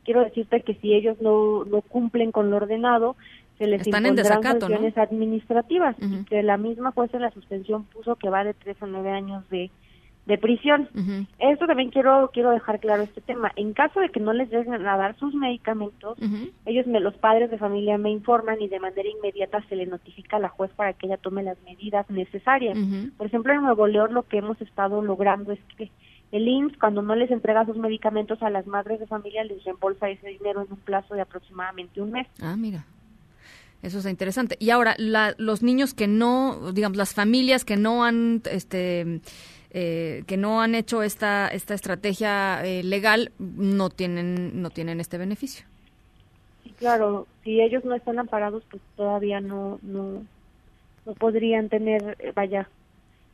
quiero decirte que si ellos no, no cumplen con lo ordenado, se les Están impondrán sanciones administrativas. Y que la misma juez en la suspensión puso que va de tres a nueve años de, de prisión. Esto también quiero quiero dejar claro este tema. En caso de que no les lleguen a dar sus medicamentos, ellos me los padres de familia me informan y de manera inmediata se le notifica a la juez para que ella tome las medidas necesarias. Por ejemplo, en Nuevo León lo que hemos estado logrando es que el IMSS cuando no les entrega sus medicamentos a las madres de familia les reembolsa ese dinero en un plazo de aproximadamente un mes. Ah, mira. Eso es interesante. Y ahora, los niños que no, digamos, las familias que no han, este, eh, que no han hecho esta esta estrategia eh, legal no tienen no tienen este beneficio. Sí, claro, si ellos no están amparados, pues todavía no no no podrían tener, eh, vaya,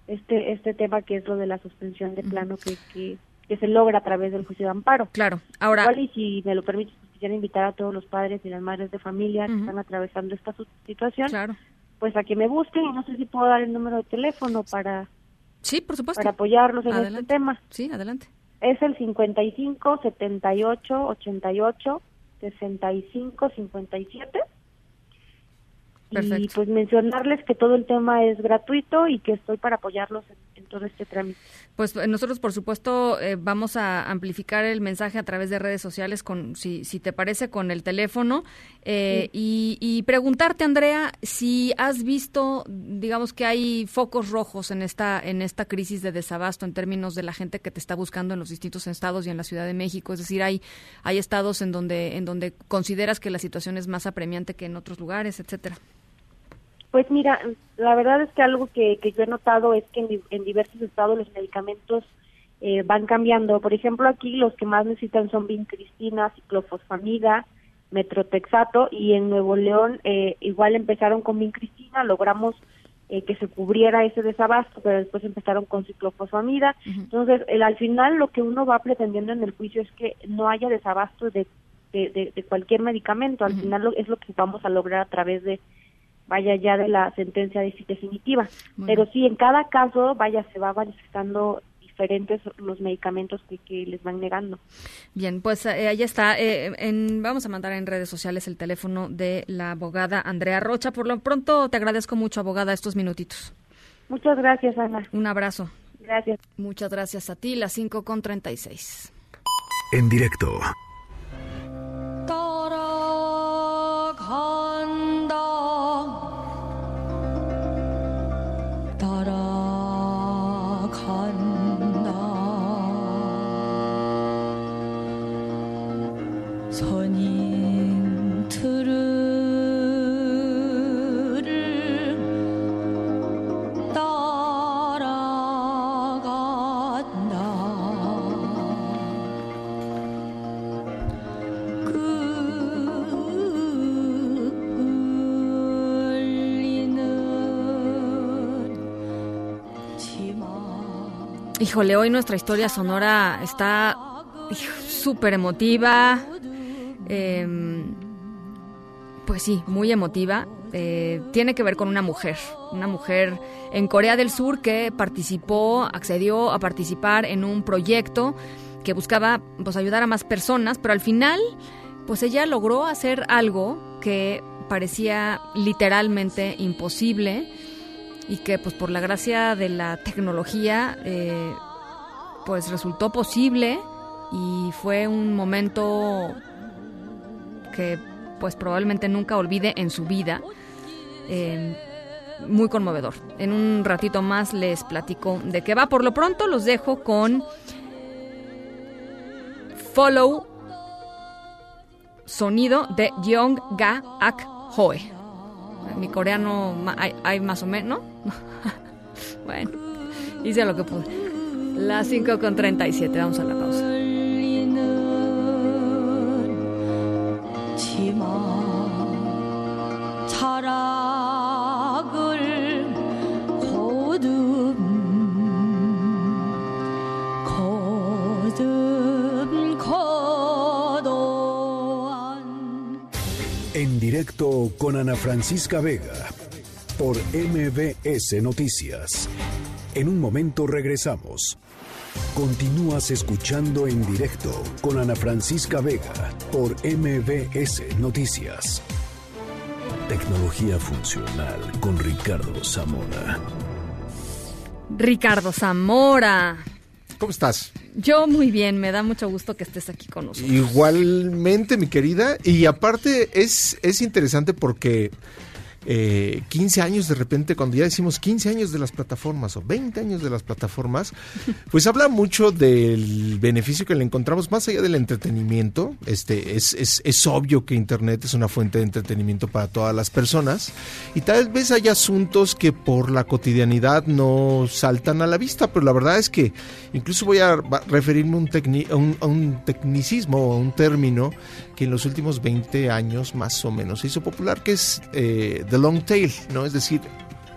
este este tema que es lo de la suspensión de plano que, que, se logra a través del juicio de amparo. Claro. Ahora. Igual y si me lo permites, pues, quisiera invitar a todos los padres y las madres de familia que están atravesando esta situación. Claro. Pues a que me busquen y no sé si puedo dar el número de teléfono para Sí, por supuesto. Para apoyarlos en este tema. Sí, adelante. Es el 55 78 88 65 57. Perfecto. Y pues mencionarles que todo el tema es gratuito y que estoy para apoyarlos en todo este trámite. Pues eh, nosotros, por supuesto, eh, vamos a amplificar el mensaje a través de redes sociales, con, si, si te parece, con el teléfono. Eh, y, preguntarte, Andrea, si has visto, digamos que hay focos rojos en esta, en esta crisis de desabasto en términos de la gente que te está buscando en los distintos estados y en la Ciudad de México. Es decir, hay, hay estados en donde, en donde consideras que la situación es más apremiante que en otros lugares, etcétera. Pues mira, la verdad es que algo que, yo he notado es que en, diversos estados los medicamentos eh, van cambiando. Por ejemplo, aquí los que más necesitan son vincristina, ciclofosfamida, metrotexato y en Nuevo León eh, igual empezaron con vincristina, logramos eh, que se cubriera ese desabasto, pero después empezaron con ciclofosfamida. Entonces, el, al final lo que uno va pretendiendo en el juicio es que no haya desabasto de, de, cualquier medicamento. Al final es lo que vamos a lograr a través de vaya ya de la sentencia definitiva. Pero sí, en cada caso, vaya, se va manifestando diferentes los medicamentos que, les van negando. Bien, pues eh, ahí está. Eh, en, vamos a mandar en redes sociales el teléfono de la abogada Andrea Rocha. Por lo pronto, te agradezco mucho, abogada, estos minutitos. Muchas gracias, Ana. Un abrazo. Gracias. Muchas gracias a ti, las 5 con 36. En directo. upon Híjole, hoy nuestra historia sonora está súper emotiva. Em, pues sí, muy emotiva. Eh, tiene que ver con una mujer, una mujer en Corea del Sur que participó, accedió a participar en un proyecto que buscaba pues ayudar a más personas, pero al final pues ella logró hacer algo que parecía literalmente imposible y que pues por la gracia de la tecnología eh, pues resultó posible y fue un momento que pues probablemente nunca olvide en su vida. Eh, muy conmovedor. En un ratito más les platico de qué va. Por lo pronto los dejo con Follow sonido de Young Ga Ak Hoe. Mi coreano hay, más o menos, ¿no? bueno, hice lo que pude. Las 5 con 37, vamos a la pausa. Directo con Ana Francisca Vega por MBS Noticias. En un momento regresamos. Continúas escuchando en directo con Ana Francisca Vega por MBS Noticias. Tecnología funcional con Ricardo Zamora. Ricardo Zamora. ¿Cómo estás? Yo muy bien, me da mucho gusto que estés aquí con nosotros. Igualmente, mi querida. Y aparte es, es interesante porque eh, 15 años de repente, cuando ya decimos 15 años de las plataformas o 20 años de las plataformas, pues habla mucho del beneficio que le encontramos más allá del entretenimiento. Este, es, es, es obvio que Internet es una fuente de entretenimiento para todas las personas y tal vez hay asuntos que por la cotidianidad no saltan a la vista, pero la verdad es que incluso voy a referirme a un, a un, a un tecnicismo o a un término que en los últimos 20 años más o menos se hizo popular, que es eh, The Long Tail, ¿no? Es decir,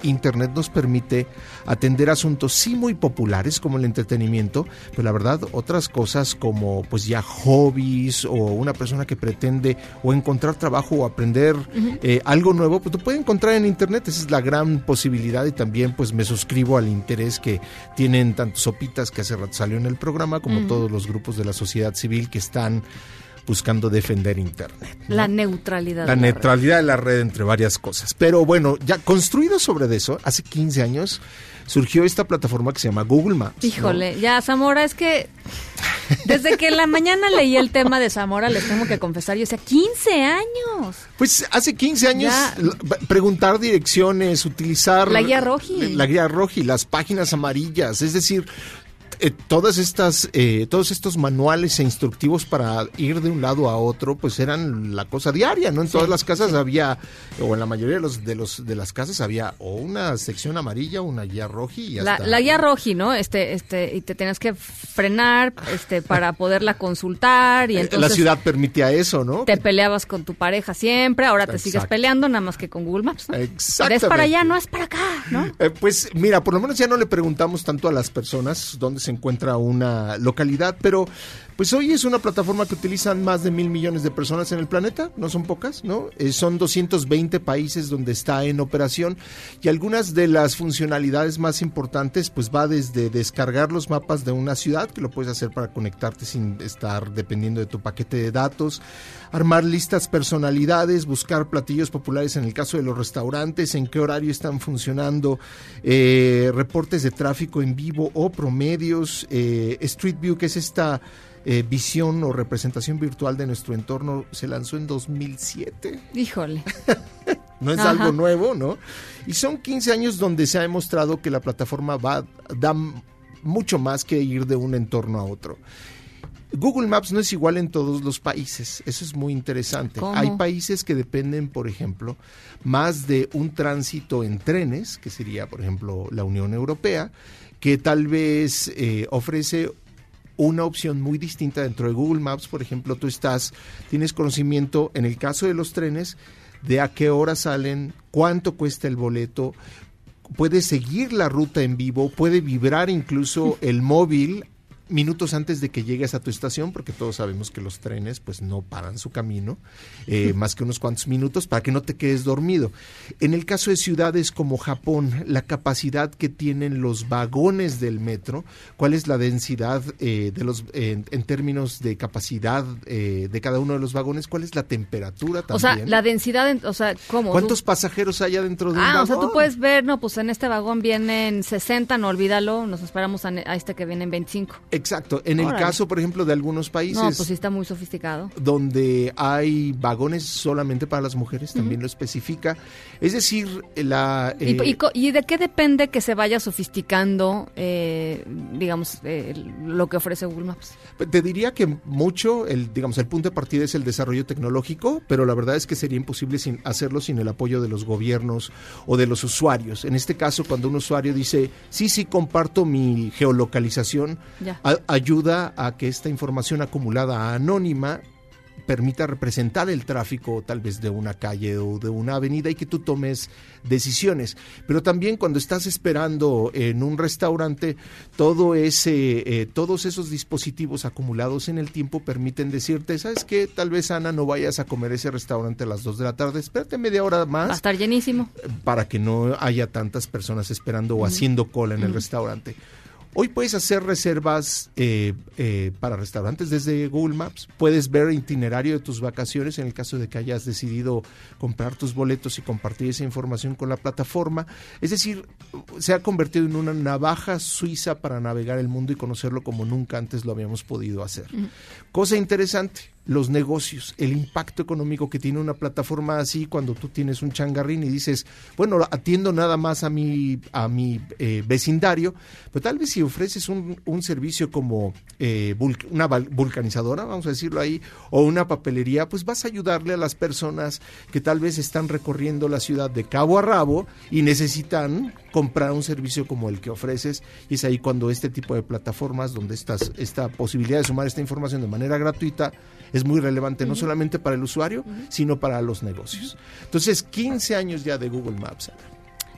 Internet nos permite atender asuntos sí muy populares como el entretenimiento, pero la verdad otras cosas como pues ya hobbies o una persona que pretende o encontrar trabajo o aprender eh, algo nuevo, pues lo puede encontrar en Internet, esa es la gran posibilidad y también pues me suscribo al interés que tienen tanto Sopitas que hace rato salió en el programa como todos los grupos de la sociedad civil que están buscando defender Internet. La neutralidad. La de neutralidad de la red entre varias cosas. Pero bueno, ya construido sobre eso, hace 15 años surgió esta plataforma que se llama Google Maps. ¿no? Híjole, ya Zamora, es que desde que en la mañana leí el tema de Zamora, les tengo que confesar, yo decía, 15 años. Pues hace 15 años Ya. preguntar direcciones, utilizar La guía roji. la guía roji, las páginas amarillas, es decir, eh, todas estas, eh, todos estos manuales e instructivos para ir de un lado a otro, pues eran la cosa diaria, ¿no? En todas las casas había, o en la mayoría de los de los de las casas había o una sección amarilla, una guía roji y hasta la guía roji, ¿no? Este, este, y te tenías que frenar, este, para poderla consultar y Eh, entonces la ciudad permitía eso, ¿no? te peleabas con tu pareja siempre, ahora te sigues Exacto. peleando, nada más que con Google Maps, ¿no? Es Exactamente. para allá, no es para acá, ¿no? Eh, pues mira, por lo menos ya no le preguntamos tanto a las personas dónde se encuentra una localidad, pero pues hoy es una plataforma que utilizan más de mil millones de personas en el planeta, no son pocas, ¿no? Eh, son 220 países donde está en operación y algunas de las funcionalidades más importantes pues va desde descargar los mapas de una ciudad, que lo puedes hacer para conectarte sin estar dependiendo de tu paquete de datos, armar listas personalidades, buscar platillos populares en el caso de los restaurantes, en qué horario están funcionando, eh, reportes de tráfico en vivo o eh, Street View, que es esta eh, visión o representación virtual de nuestro entorno, se lanzó en 2007. Híjole. No es Ajá. algo nuevo, ¿no? Y son 15 años donde se ha demostrado que la plataforma va da mucho más que ir de un entorno a otro. Google Maps no es igual en todos los países, eso es muy interesante. ¿Cómo? Hay países que dependen, por ejemplo, más de un tránsito en trenes, que sería, por ejemplo, la Unión Europea, que tal vez eh, ofrece una opción muy distinta dentro de Google Maps. Por ejemplo, tú estás, tienes conocimiento, en el caso de los trenes, de a qué hora salen, cuánto cuesta el boleto, puede seguir la ruta en vivo, puede vibrar incluso el móvil minutos antes de que llegues a tu estación, porque todos sabemos que los trenes pues no paran su camino, eh, más que unos cuantos minutos, para que no te quedes dormido. En el caso de ciudades como Japón, la capacidad que tienen los vagones del metro, cuál es la densidad eh, de los en, términos de capacidad eh, de cada uno de los vagones, cuál es la temperatura también. O sea, la densidad, o sea, ¿cómo? ¿Cuántos pasajeros hay adentro de un vagón? Ah, o sea, tú puedes ver, no, pues en este vagón vienen 60, no olvídalo, nos esperamos a, a este que viene en 25. Exacto. En el caso, por ejemplo, de algunos países. No, pues sí está muy sofisticado. Donde hay vagones solamente para las mujeres, también lo especifica. Es decir, la. ¿Y, eh, y, de qué depende que se vaya sofisticando, eh, digamos, eh, lo que ofrece Google Maps? Te diría que mucho, el, digamos, el punto de partida es el desarrollo tecnológico, pero la verdad es que sería imposible sin hacerlo sin el apoyo de los gobiernos o de los usuarios. En este caso, cuando un usuario dice, sí, sí, comparto mi geolocalización, Ya. A- ayuda a que esta información acumulada anónima permita representar el tráfico tal vez de una calle o de una avenida y que tú tomes decisiones. Pero también cuando estás esperando en un restaurante, todo ese, eh, todos esos dispositivos acumulados en el tiempo permiten decirte, ¿sabes qué? Tal vez Ana no vayas a comer ese restaurante a las 2 de la tarde, espérate media hora más Va a estar llenísimo. para que no haya tantas personas esperando o haciendo cola en el restaurante. Hoy puedes hacer reservas eh, eh, para restaurantes desde Google Maps. Puedes ver itinerario de tus vacaciones en el caso de que hayas decidido comprar tus boletos y compartir esa información con la plataforma. Es decir, se ha convertido en una navaja suiza para navegar el mundo y conocerlo como nunca antes lo habíamos podido hacer. Cosa interesante, los negocios, el impacto económico que tiene una plataforma así cuando tú tienes un changarrín y dices, bueno, atiendo nada más a mi, a mi eh, vecindario, pero tal vez si ofreces un, un servicio como eh, una vulcanizadora, vamos a decirlo ahí, o una papelería, pues vas a ayudarle a las personas que tal vez están recorriendo la ciudad de cabo a rabo y necesitan comprar un servicio como el que ofreces y es ahí cuando este tipo de plataformas donde estas, esta posibilidad de sumar esta información de manera gratuita es muy relevante no solamente para el usuario, sino para los negocios. Entonces, 15 años ya de Google Maps.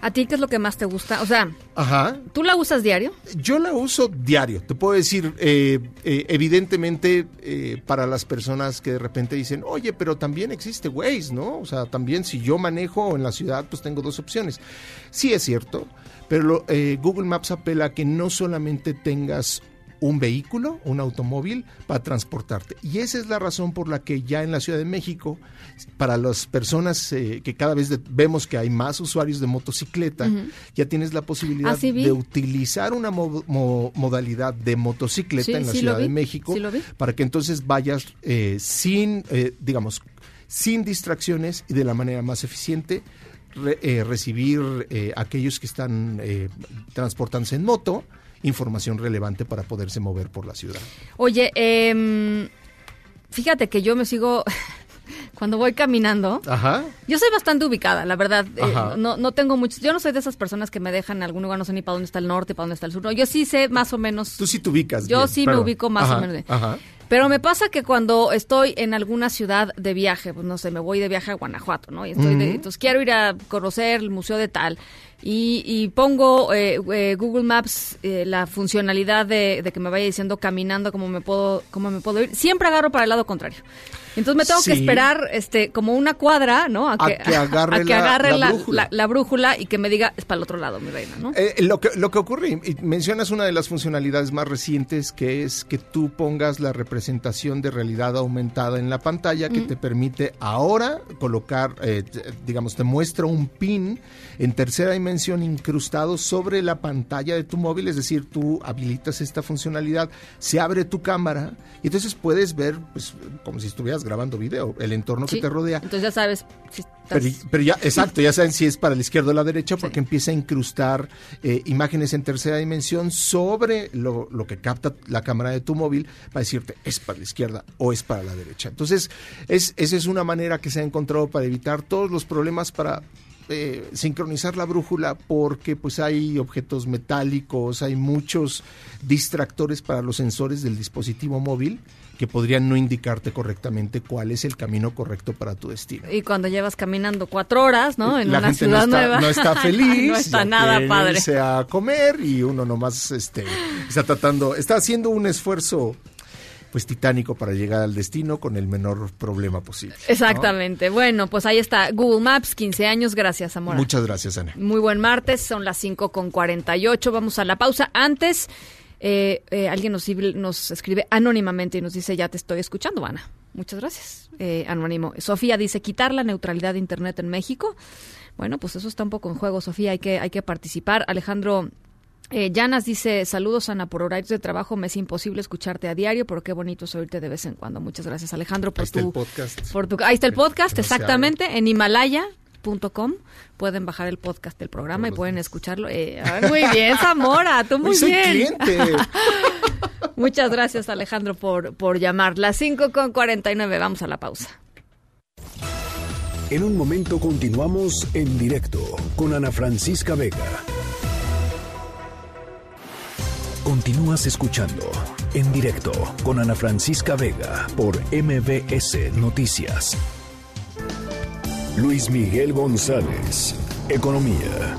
¿A ti qué es lo que más te gusta? O sea, Ajá. ¿tú la usas diario? Yo la uso diario. Te puedo decir, eh, eh, evidentemente, eh, para las personas que de repente dicen, oye, pero también existe Waze, ¿no? O sea, también si yo manejo en la ciudad, pues tengo dos opciones. Sí es cierto, pero lo- Google Maps apela a que no solamente tengas un vehículo, un automóvil, para transportarte. Y esa es la razón por la que ya en la Ciudad de México, para las personas eh, que cada vez de- vemos que hay más usuarios de motocicleta, ya tienes la posibilidad Ah, sí de utilizar una mo- mo- modalidad de motocicleta Sí, en la sí Ciudad de México para que entonces vayas eh, sin, eh, digamos, sin distracciones y de la manera más eficiente re- eh, recibir eh, aquellos que están eh, transportándose en moto información relevante para poderse mover por la ciudad. Oye, em, fíjate que yo me sigo, cuando voy caminando, Ajá. yo soy bastante ubicada, la verdad. eh, no, no tengo muchos, yo no soy de esas personas que me dejan en algún lugar, no sé ni para dónde está el norte, para dónde está el sur. No, yo sí sé más o menos. Tú sí te ubicas. Yo bien, sí me ubico más o menos bien. Ajá. Pero me pasa que cuando estoy en alguna ciudad de viaje, pues no sé, me voy de viaje a Guanajuato, ¿no? Y estoy de- Ujú. entonces quiero ir a conocer el museo de tal. Y, y pongo eh, eh, Google Maps eh, la funcionalidad de, de que me vaya diciendo caminando cómo me puedo cómo me puedo ir. Siempre agarro para el lado contrario. Entonces me tengo que esperar este como una cuadra, ¿no? A que agarre a que agarre la la, brújula. la- la brújula y que me diga es para el otro lado, mi reina, ¿no? Eh, lo, que, lo que ocurre, y mencionas una de las funcionalidades más recientes, que es que tú pongas la representación de realidad aumentada en la pantalla, que Mm. te permite ahora colocar, eh, digamos, te muestra un pin en tercera dimensión incrustado sobre la pantalla de tu móvil, es decir, tú habilitas esta funcionalidad, se abre tu cámara y entonces puedes ver, pues, como si estuvieras grabando video, el entorno Sí. que te rodea. Entonces ya sabes si estás- Pero, pero ya, exacto, ya saben si es para la izquierda o la derecha, porque empieza a incrustar eh, imágenes en tercera dimensión sobre lo, lo que capta la cámara de tu móvil para decirte es para la izquierda o es para la derecha. Entonces, es, esa es una manera que se ha encontrado para evitar todos los problemas para eh, sincronizar la brújula porque pues hay objetos metálicos, hay muchos distractores para los sensores del dispositivo móvil que podrían no indicarte correctamente cuál es el camino correcto para tu destino. Y cuando llevas caminando cuatro horas, ¿no? En la una gente ciudad no está, nueva. no está feliz, no está nada padre. irse a comer y uno nomás este, está tratando, está haciendo un esfuerzo pues titánico para llegar al destino con el menor problema posible. ¿no? Exactamente. Bueno, pues ahí está. Google Maps, 15 años. Gracias, amor. Muchas gracias, Ana. Muy buen martes, son las 5 con 48. Vamos a la pausa. Antes, eh, eh, alguien nos, nos escribe anónimamente y nos dice, ya te estoy escuchando, Ana. Muchas gracias, eh, anónimo. Sofía dice, quitar la neutralidad de Internet en México. Bueno, pues eso está un poco en juego, Sofía, hay que, hay que participar. Alejandro eh, Llanas dice, saludos Ana, por horarios de trabajo me es imposible escucharte a diario, pero qué bonito es oírte de vez en cuando. Muchas gracias Alejandro por Ahí tu... podcast. Por tu, ahí está el podcast, que no se exactamente, en himalaya.com pueden bajar el podcast del programa y pueden escucharlo. Eh, ay, muy bien, Zamora, tú muy soy bien. cliente. Muchas gracias Alejandro por, por llamar. Las 5 con 49, vamos a la pausa. En un momento continuamos en directo con Ana Francisca Vega. Continúas escuchando en directo con Ana Francisca Vega por MBS Noticias. Luis Miguel González, Economía.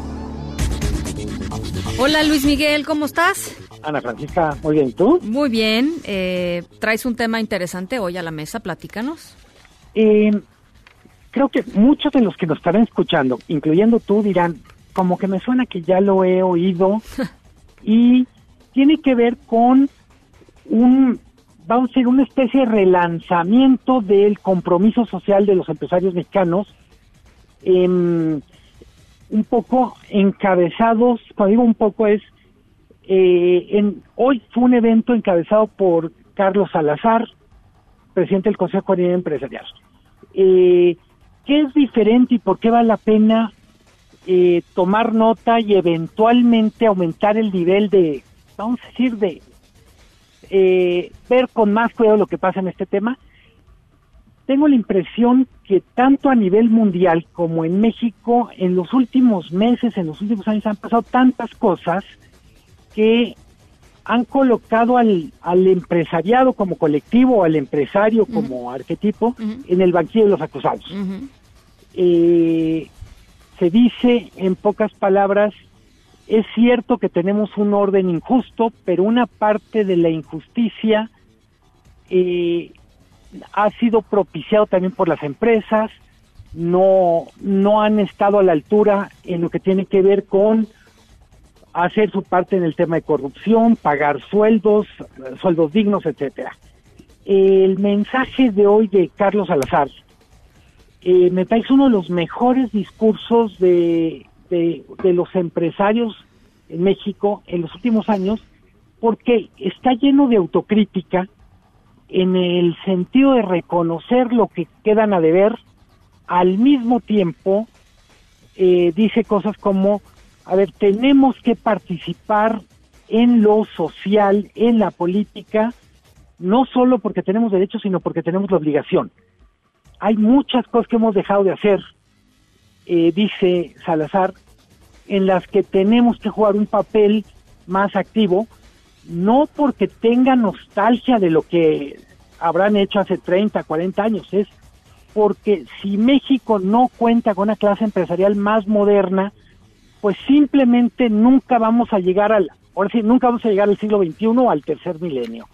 Hola Luis Miguel, ¿cómo estás? Ana Francisca, muy bien, ¿tú? Muy bien, eh, traes un tema interesante hoy a la mesa, platícanos. Eh, creo que muchos de los que nos estarán escuchando, incluyendo tú, dirán, como que me suena que ya lo he oído y tiene que ver con un, vamos a decir, una especie de relanzamiento del compromiso social de los empresarios mexicanos, em, un poco encabezados, cuando digo un poco es, eh, en, hoy fue un evento encabezado por Carlos Salazar, presidente del Consejo Coordinador Empresarial. Eh, ¿Qué es diferente y por qué vale la pena eh, tomar nota y eventualmente aumentar el nivel de, vamos a decir, de eh, ver con más cuidado lo que pasa en este tema? Tengo la impresión que tanto a nivel mundial como en México, en los últimos meses, en los últimos años han pasado tantas cosas que han colocado al, al empresariado como colectivo, al empresario como arquetipo, en el banquillo de los acusados. Eh, se dice, en pocas palabras, es cierto que tenemos un orden injusto, pero una parte de la injusticia eh, ha sido propiciado también por las empresas, no, no han estado a la altura en lo que tiene que ver con hacer su parte en el tema de corrupción, pagar sueldos, sueldos dignos, etcétera. El mensaje de hoy de Carlos Salazar eh, me parece uno de los mejores discursos de, de, los empresarios en México en los últimos años, porque está lleno de autocrítica en el sentido de reconocer lo que quedan a deber, al mismo tiempo eh, dice cosas como, a ver, tenemos que participar en lo social, en la política, no solo porque tenemos derechos, sino porque tenemos la obligación. Hay muchas cosas que hemos dejado de hacer, eh, dice Salazar, en las que tenemos que jugar un papel más activo, no porque tenga nostalgia de lo que habrán hecho hace 30, 40 años, es porque si México no cuenta con una clase empresarial más moderna, pues simplemente nunca vamos a llegar al, ahora sí, nunca vamos a llegar al siglo XXI o al tercer milenio.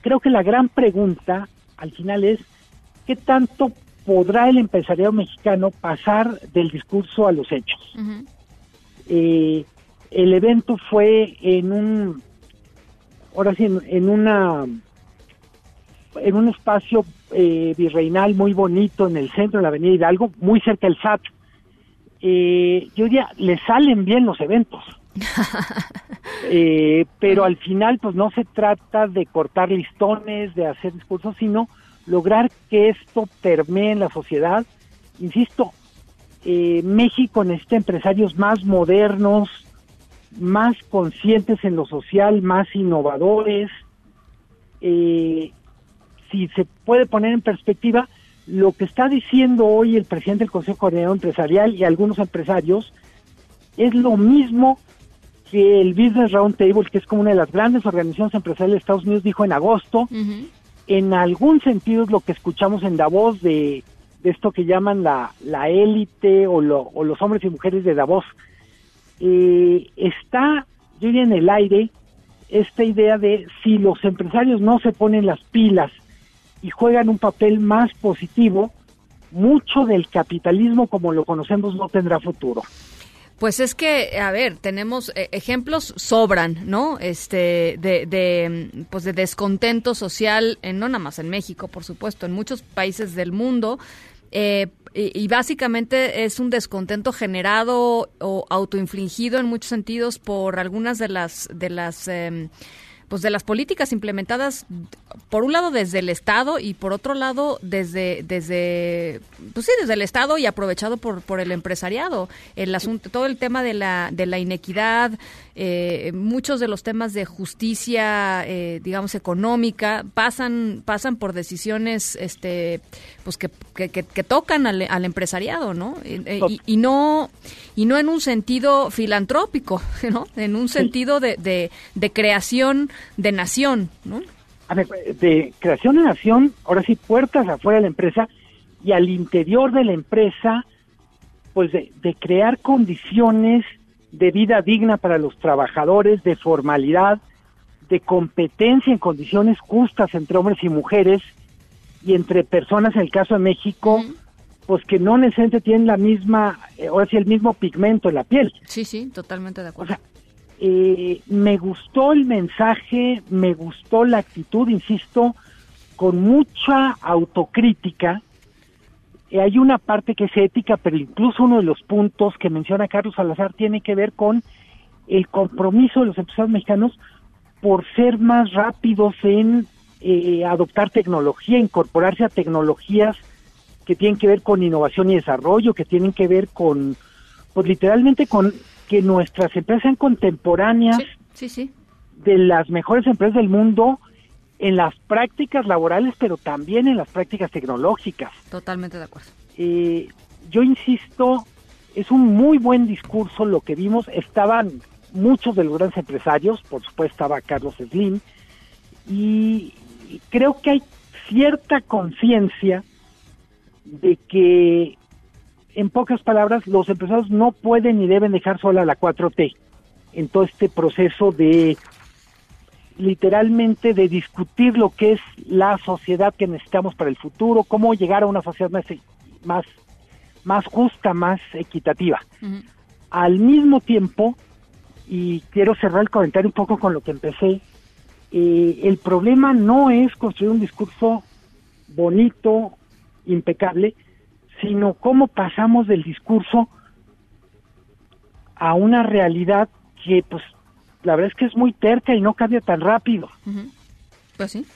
Creo que la gran pregunta al final es, ¿qué tanto podrá el empresariado mexicano pasar del discurso a los hechos? Eh, el evento fue en un, ahora sí, en, en una, en un espacio eh, virreinal muy bonito en el centro de la Avenida Hidalgo, muy cerca del SAT. Eh, yo diría, le salen bien los eventos. Eh, pero al final pues no se trata de cortar listones, de hacer discursos, sino lograr que esto permee en la sociedad. Insisto, eh, México necesita empresarios más modernos, más conscientes en lo social, más innovadores. Eh, si se puede poner en perspectiva, lo que está diciendo hoy el presidente del Consejo Coordinador Empresarial y algunos empresarios es lo mismo que el Business Roundtable, que es como una de las grandes organizaciones empresariales de Estados Unidos, dijo en agosto, en algún sentido es lo que escuchamos en Davos de, de esto que llaman la, la élite o, lo, o los hombres y mujeres de Davos. Eh, está, yo diría, en el aire esta idea de si los empresarios no se ponen las pilas y juegan un papel más positivo, mucho del capitalismo como lo conocemos no tendrá futuro. Pues es que, a ver, tenemos eh, ejemplos sobran, ¿no? Este, de, de, pues de descontento social, en, no nada más en México, por supuesto, en muchos países del mundo. Eh, y, básicamente es un descontento generado o autoinfligido en muchos sentidos por algunas de las de las em, pues de las políticas implementadas por un lado desde el Estado y por otro lado desde desde pues sí desde el Estado y aprovechado por por el empresariado. El asunto todo el tema de la de la inequidad eh, muchos de los temas de justicia eh, digamos económica pasan pasan por decisiones este pues que, que, tocan al, al, empresariado no eh, y, y, no y no en un sentido filantrópico no en un sentido de, de, de creación de nación no a ver, de creación de nación, ahora sí, puertas afuera de la empresa y al interior de la empresa, pues de, crear condiciones de vida digna para los trabajadores, de formalidad, de competencia en condiciones justas entre hombres y mujeres y entre personas, en el caso de México, pues que no necesariamente tienen la misma, eh, ahora sí, el mismo pigmento en la piel. Sí, sí, totalmente de acuerdo. Eh, me gustó el mensaje, me gustó la actitud, insisto, con mucha autocrítica. Eh, hay una parte que es ética, pero incluso uno de los puntos que menciona Carlos Salazar tiene que ver con el compromiso de los empresarios mexicanos por ser más rápidos en eh, adoptar tecnología, incorporarse a tecnologías que tienen que ver con innovación y desarrollo, que tienen que ver con, pues literalmente con que nuestras empresas sean contemporáneas de las mejores empresas del mundo en las prácticas laborales, pero también en las prácticas tecnológicas. Totalmente de acuerdo. Eh, yo insisto, es un muy buen discurso lo que vimos. Estaban muchos de los grandes empresarios, por supuesto estaba Carlos Slim, y creo que hay cierta conciencia de que en pocas palabras, los empresarios no pueden ni deben dejar sola la 4T en todo este proceso de literalmente de discutir lo que es la sociedad que necesitamos para el futuro, cómo llegar a una sociedad más más, más justa, más equitativa. Al mismo tiempo, y quiero cerrar el comentario un poco con lo que empecé, eh, el problema no es construir un discurso bonito, impecable, sino cómo pasamos del discurso a una realidad que, pues, la verdad es que es muy terca y no cambia tan rápido. Pues sí.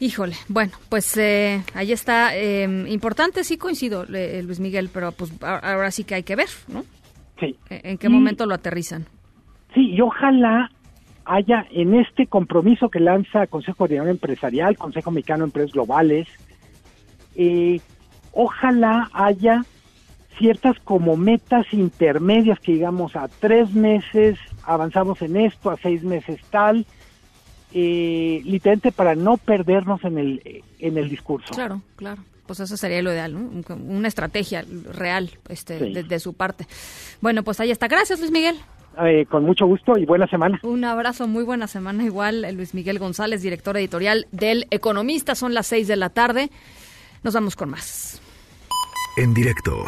Híjole, bueno, pues eh, ahí está. Em, importante, sí coincido, Luis Miguel, pero pues ahora sí que hay que ver, ¿no? Sí. ¿E-, ¿En qué momento lo aterrizan? Sí, y ojalá haya en este compromiso que lanza Consejo Coordinador Empresarial, Consejo Mexicano de Empresas Globales, eh, ojalá haya ciertas como metas intermedias que digamos a tres meses avanzamos en esto, a seis meses tal, eh, literalmente para no perdernos en el, en el discurso. Claro, claro. Pues eso sería lo ideal, ¿no? Una estrategia real este, de, su parte. Bueno, pues ahí está. Gracias, Luis Miguel. Eh, con mucho gusto y buena semana. Un abrazo, muy buena semana. Igual, Luis Miguel González, director editorial del Economista. Son las seis de la tarde. Nos vamos con más. En directo.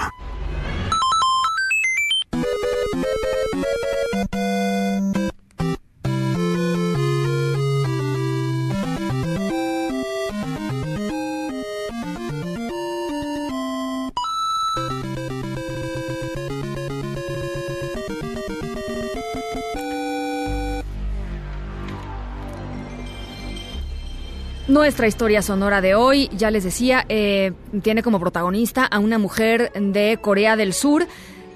Nuestra historia sonora de hoy, ya les decía, eh, tiene como protagonista a una mujer de Corea del Sur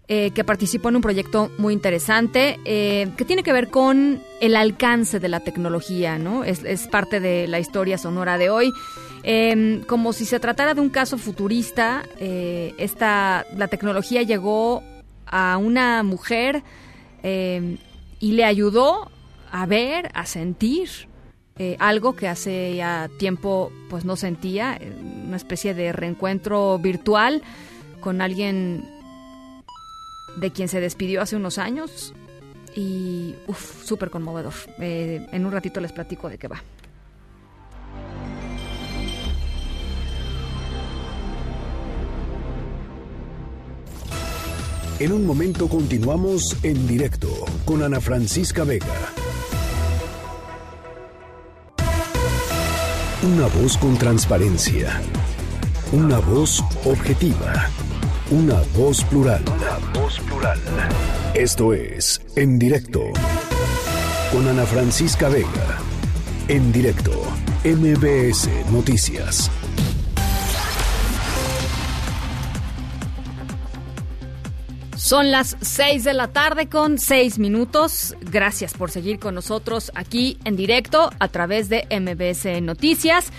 eh, que participó en un proyecto muy interesante eh, que tiene que ver con el alcance de la tecnología, ¿no? Es, parte de la historia sonora de hoy. Em, como si se tratara de un caso futurista, esta, la tecnología llegó a una mujer em, y le ayudó a ver, a sentir eh, algo que hace ya tiempo pues no sentía, eh, una especie de reencuentro virtual con alguien de quien se despidió hace unos años y uff, súper conmovedor. Eh, en un ratito les platico de qué va. En un momento continuamos en directo con Ana Francisca Vega. Una voz con transparencia. Una voz objetiva. Una voz plural. Una voz plural. Esto es En Directo con Ana Francisca Vega. En directo, MBS Noticias. Son las 6 de la tarde con 6 minutos. Gracias por seguir con nosotros aquí en directo a través de MBS Noticias.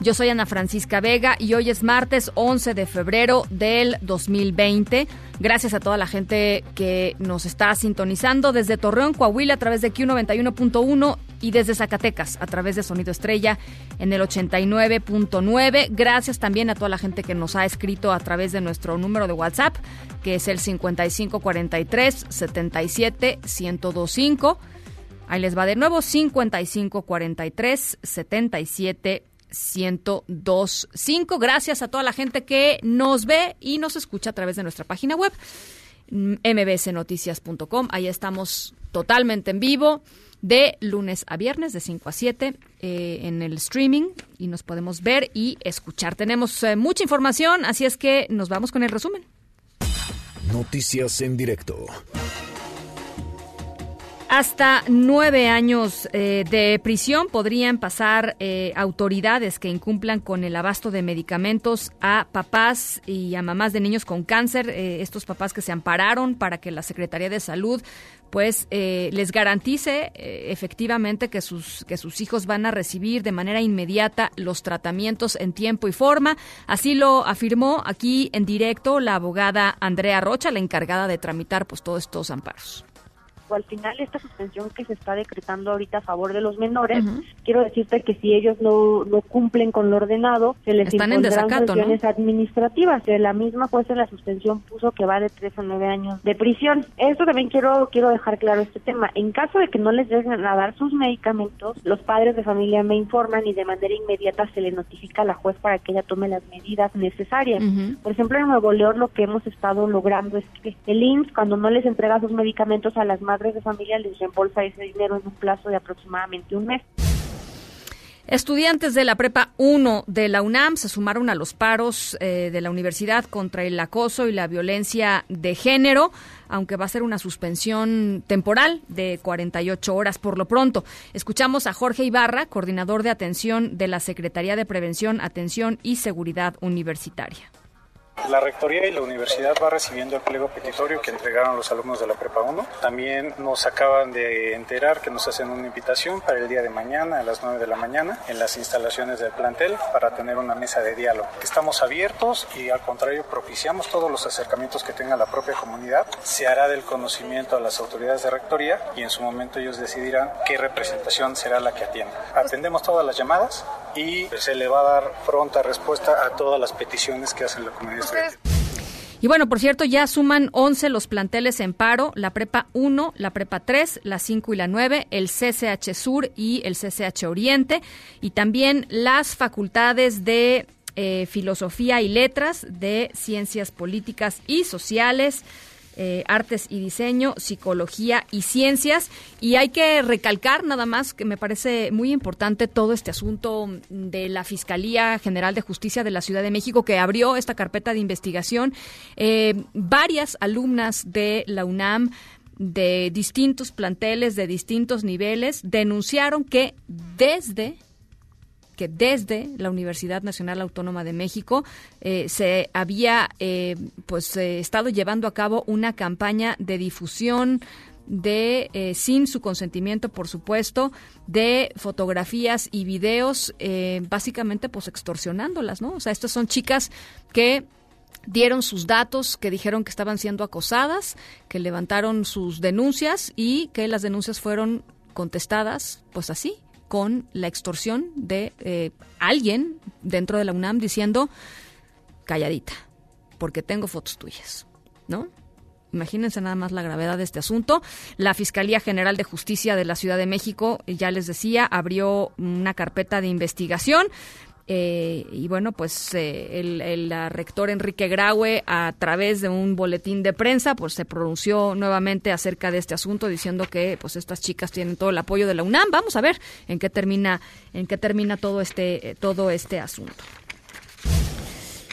Yo soy Ana Francisca Vega y hoy es martes 11 de febrero del 2020. Gracias a toda la gente que nos está sintonizando desde Torreón, Coahuila a través de Q91.1 y desde Zacatecas a través de Sonido Estrella en el 89.9. Gracias también a toda la gente que nos ha escrito a través de nuestro número de WhatsApp, que es el 5543 77 1025. Ahí les va de nuevo 5543 77 1025. Gracias a toda la gente que nos ve y nos escucha a través de nuestra página web mbsnoticias.com. Ahí estamos totalmente en vivo de lunes a viernes de 5 a 7 eh, en el streaming y nos podemos ver y escuchar. Tenemos eh, mucha información, así es que nos vamos con el resumen. Noticias en directo. Hasta nueve años eh, de prisión podrían pasar eh, autoridades que incumplan con el abasto de medicamentos a papás y a mamás de niños con cáncer, eh, estos papás que se ampararon para que la Secretaría de Salud pues les garantice efectivamente que sus que sus hijos van a recibir de manera inmediata los tratamientos en tiempo y forma. Así lo afirmó aquí en directo la abogada Andrea Rocha, la encargada de tramitar pues todos estos amparos al final esta suspensión que se está decretando ahorita a favor de los menores, quiero decirte que si ellos no, no cumplen con lo ordenado, se les Están impondrán sanciones ¿no? administrativas. La misma jueza en la suspensión puso que va de 3 a 9 años de prisión. Esto también quiero quiero dejar claro este tema. En caso de que no les den a dar sus medicamentos, los padres de familia me informan y de manera inmediata se le notifica a la juez para que ella tome las medidas necesarias. Por ejemplo, en Nuevo León lo que hemos estado logrando es que el IMSS cuando no les entrega sus medicamentos a las madres de familia les reembolsa ese dinero en un plazo de aproximadamente un mes. Estudiantes de la Prepa 1 de la UNAM se sumaron a los paros eh, de la universidad contra el acoso y la violencia de género, aunque va a ser una suspensión temporal de 48 horas por lo pronto. Escuchamos a Jorge Ibarra, coordinador de atención de la Secretaría de Prevención, Atención y Seguridad Universitaria. La Rectoría y la Universidad va recibiendo el pliego petitorio que entregaron los alumnos de la Prepa 1. También nos acaban de enterar que nos hacen una invitación para el día de mañana a las 9 de la mañana en las instalaciones del plantel para tener una mesa de diálogo. Estamos abiertos y al contrario propiciamos todos los acercamientos que tenga la propia comunidad. Se hará del conocimiento a las autoridades de Rectoría y en su momento ellos decidirán qué representación será la que atienda. Atendemos todas las llamadas y se le va a dar pronta respuesta a todas las peticiones que hacen la comunidad y bueno, por cierto, ya suman 11 los planteles en paro, la Prepa 1, la Prepa 3, la 5 y la 9, el CCH Sur y el CCH Oriente, y también las facultades de eh, Filosofía y Letras, de Ciencias Políticas y Sociales, eh, artes y diseño, psicología y ciencias. Y hay que recalcar nada más que me parece muy importante todo este asunto de la Fiscalía General de Justicia de la Ciudad de México que abrió esta carpeta de investigación. Eh, varias alumnas de la UNAM de distintos planteles, de distintos niveles, denunciaron que desde que desde la Universidad Nacional Autónoma de México eh, se había eh, pues eh, estado llevando a cabo una campaña de difusión de sin su consentimiento por supuesto de fotografías y videos básicamente pues extorsionándolas no o sea estas son chicas que dieron sus datos, que dijeron que estaban siendo acosadas, que levantaron sus denuncias y que las denuncias fueron contestadas, pues así, con la extorsión de eh, alguien dentro de la UNAM diciendo, calladita, porque tengo fotos tuyas, ¿no? Imagínense nada más la gravedad de este asunto. La Fiscalía General de Justicia de la Ciudad de México, ya les decía, abrió una carpeta de investigación. Eh, y bueno, pues eh, el, rector Enrique Graue, a través de un boletín de prensa, pues se pronunció nuevamente acerca de este asunto, diciendo que pues estas chicas tienen todo el apoyo de la UNAM. Vamos a ver en qué termina, en qué termina todo este, todo este asunto.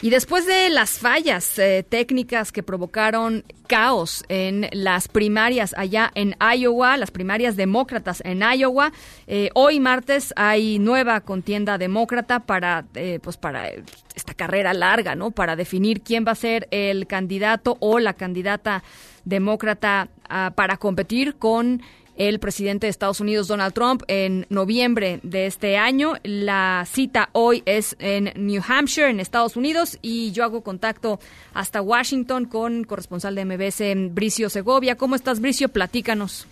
Y después de las fallas eh, técnicas que provocaron caos en las primarias allá en Iowa, las primarias demócratas en Iowa, eh, hoy martes hay nueva contienda demócrata para, eh, pues para esta carrera larga, ¿no? Para definir quién va a ser el candidato o la candidata demócrata ah, para competir con el presidente de Estados Unidos, Donald Trump, en noviembre de este año. La cita hoy es en New Hampshire, en Estados Unidos, y yo hago contacto hasta Washington con corresponsal de MBS, Bricio Segovia. ¿Cómo estás, Bricio? Platícanos.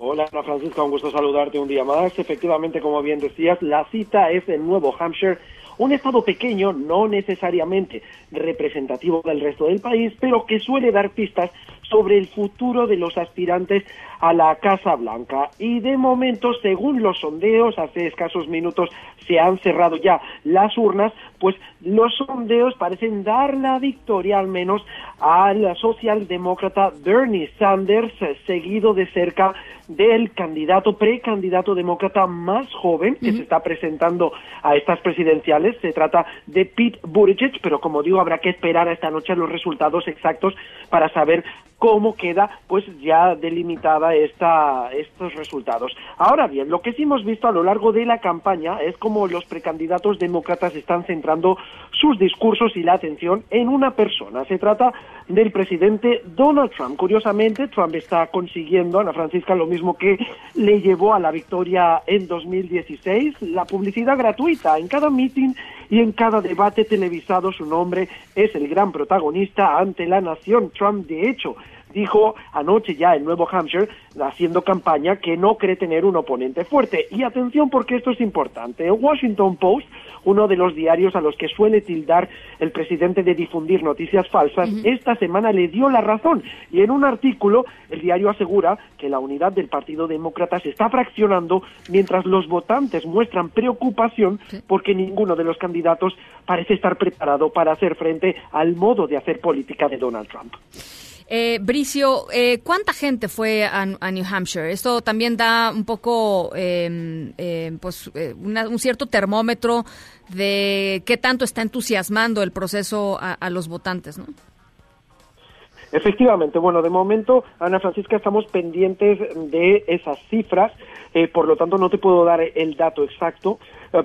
Hola, Ana Francisca, un gusto saludarte un día más. Efectivamente, como bien decías, la cita es en Nuevo Hampshire, un estado pequeño, no necesariamente representativo del resto del país, pero que suele dar pistas sobre el futuro de los aspirantes a la Casa Blanca. Y de momento, según los sondeos, hace escasos minutos se han cerrado ya las urnas, pues los sondeos parecen dar la victoria al menos al socialdemócrata Bernie Sanders, seguido de cerca del candidato, precandidato demócrata más joven que se está presentando a estas presidenciales. Se trata de Pete Buttigieg, pero como digo, habrá que esperar a esta noche los resultados exactos para saber cómo queda pues ya delimitada esta, estos resultados. Ahora bien, lo que sí hemos visto a lo largo de la campaña es cómo los precandidatos demócratas están centrando sus discursos y la atención en una persona. Se trata del presidente Donald Trump. Curiosamente, Trump está consiguiendo, Ana Francisca, lo mismo que le llevó a la victoria en 2016, la publicidad gratuita en cada meeting y en cada debate televisado su nombre es el gran protagonista ante la nación. Trump, de hecho, dijo anoche ya en Nuevo Hampshire, haciendo campaña, que no cree tener un oponente fuerte. Y atención porque esto es importante. El Washington Post, uno de los diarios a los que suele tildar el presidente de difundir noticias falsas, esta semana le dio la razón. Y en un artículo, el diario asegura que la unidad del Partido Demócrata se está fraccionando mientras los votantes muestran preocupación porque ninguno de los candidatos parece estar preparado para hacer frente al modo de hacer política de Donald Trump. Eh, Bricio, eh, ¿cuánta gente fue a, New Hampshire? Esto también da un poco, em, em, pues, eh, un cierto termómetro de qué tanto está entusiasmando el proceso a, los votantes, ¿no? Efectivamente, bueno, de momento, Ana Francisca, estamos pendientes de esas cifras, eh, por lo tanto no te puedo dar el dato exacto,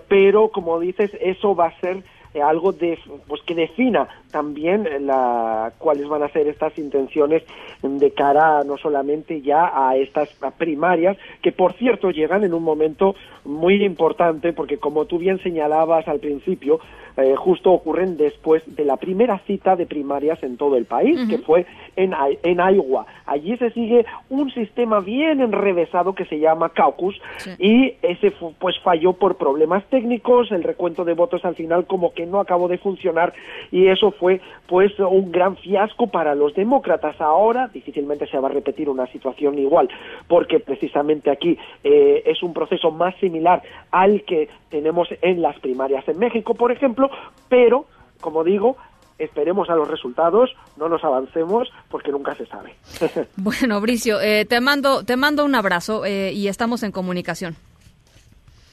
pero como dices, eso va a ser algo de, pues que defina también la, cuáles van a ser estas intenciones de cara no solamente ya a estas primarias, que por cierto llegan en un momento muy importante, porque como tú bien señalabas al principio, eh, justo ocurren después de la primera cita de primarias en todo el país, que fue en, en Iowa. Allí se sigue un sistema bien enrevesado que se llama caucus y ese pues falló por problemas técnicos, el recuento de votos al final como que no acabó de funcionar y eso fue pues un gran fiasco para los demócratas. Ahora difícilmente se va a repetir una situación igual porque precisamente aquí eh, es un proceso más similar al que tenemos en las primarias en México, por ejemplo, pero como digo, esperemos a los resultados, no nos avancemos porque nunca se sabe. bueno, Bricio, eh, te mando te mando un abrazo eh, y estamos en comunicación.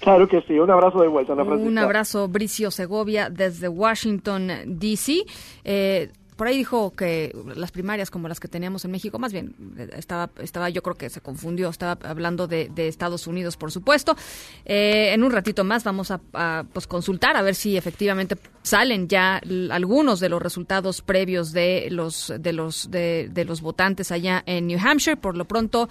Claro que sí, un abrazo de vuelta. un abrazo, Bricio Segovia, desde Washington, D.C. Eh, por ahí dijo que las primarias como las que teníamos en México, más bien, estaba, estaba yo creo que se confundió, estaba hablando de, Estados Unidos, por supuesto. Eh, en un ratito más vamos a, pues, consultar a ver si efectivamente salen ya algunos de los resultados previos de los, de los, de, de los votantes allá en New Hampshire. Por lo pronto,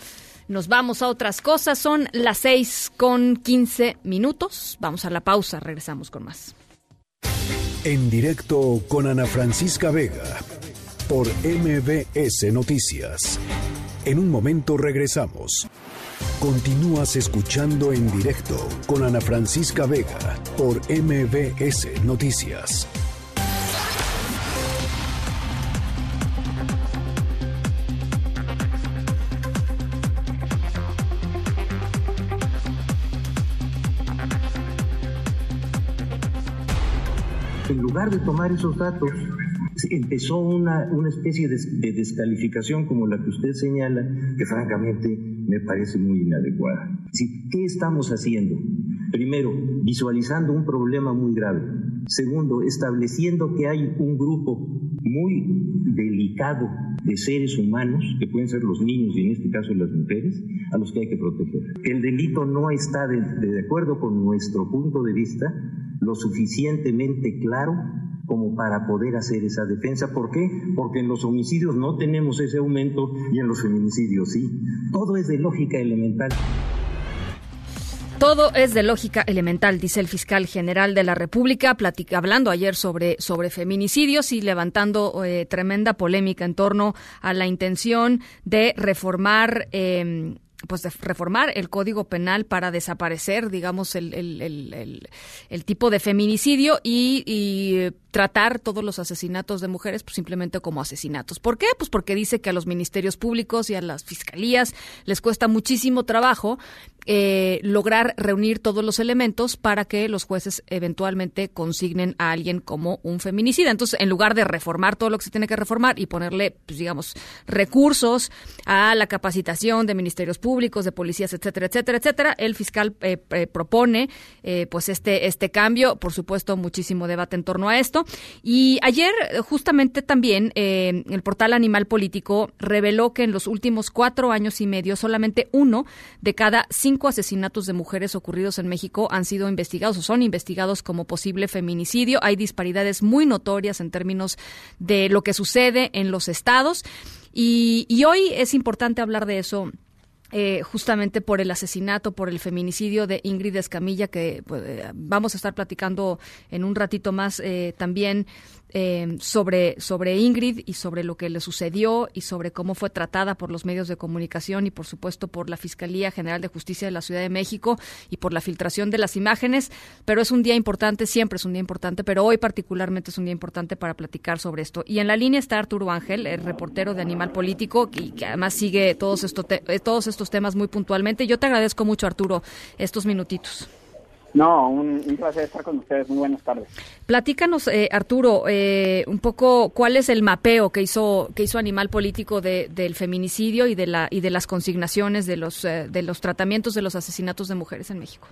nos vamos a otras cosas. Son las seis con quince minutos. Vamos a la pausa. Regresamos con más. En directo con Ana Francisca Vega por MBS Noticias. En un momento regresamos. Continúas escuchando en directo con Ana Francisca Vega por MBS Noticias. Lugar de tomar esos datos, empezó una, una especie de, de descalificación como la que usted señala, que francamente me parece muy inadecuada. ¿Qué estamos haciendo? Primero, visualizando un problema muy grave. Segundo, estableciendo que hay un grupo muy delicado de seres humanos, que pueden ser los niños y en este caso las mujeres, a los que hay que proteger. El delito no está, de, de acuerdo con nuestro punto de vista, lo suficientemente claro como para poder hacer esa defensa. ¿Por qué? Porque en los homicidios no tenemos ese aumento y en los feminicidios sí. Todo es de lógica elemental. Todo es de lógica elemental, dice el fiscal general de la República, hablando ayer sobre, sobre feminicidios y levantando eh, tremenda polémica en torno a la intención de reformar. Eh, pues de reformar el código penal para desaparecer, digamos, el, el, el, tipo de feminicidio y, y, tratar todos los asesinatos de mujeres pues, simplemente como asesinatos. ¿Por qué? Pues porque dice que a los ministerios públicos y a las fiscalías les cuesta muchísimo trabajo eh, lograr reunir todos los elementos para que los jueces eventualmente consignen a alguien como un feminicida. Entonces, en lugar de reformar todo lo que se tiene que reformar y ponerle, pues, digamos, recursos a la capacitación de ministerios públicos, de policías, etcétera, etcétera, etcétera, el fiscal eh, eh, propone pues este, este cambio. Por supuesto, muchísimo debate en torno a esto. Y ayer, justamente también, eh, el portal Animal Político reveló que en los últimos cuatro años y medio, solamente uno de cada cinco asesinatos de mujeres ocurridos en México han sido investigados o son investigados como posible feminicidio. Hay disparidades muy notorias en términos de lo que sucede en los estados. Y, y hoy es importante hablar de eso eh, justamente por el asesinato, por el feminicidio de Ingrid Escamilla, que pues, eh, vamos a estar platicando en un ratito más eh, también eh, sobre, sobre Ingrid y sobre lo que le sucedió y sobre cómo fue tratada por los medios de comunicación y por supuesto por la Fiscalía General de Justicia de la Ciudad de México y por la filtración de las imágenes. Pero es un día importante, siempre es un día importante, pero hoy particularmente es un día importante para platicar sobre esto. Y en la línea está Arturo Ángel, el reportero de Animal Político, que además sigue todos, estos todos estos temas muy puntualmente. Yo te agradezco mucho, Arturo, estos minutitos. No, un, un, placer estar con ustedes. Muy buenas tardes. Platícanos, eh, Arturo, eh, un poco cuál es el mapeo que hizo que hizo Animal Político de, del feminicidio y de la y de las consignaciones de los eh, de los tratamientos de los asesinatos de mujeres en México.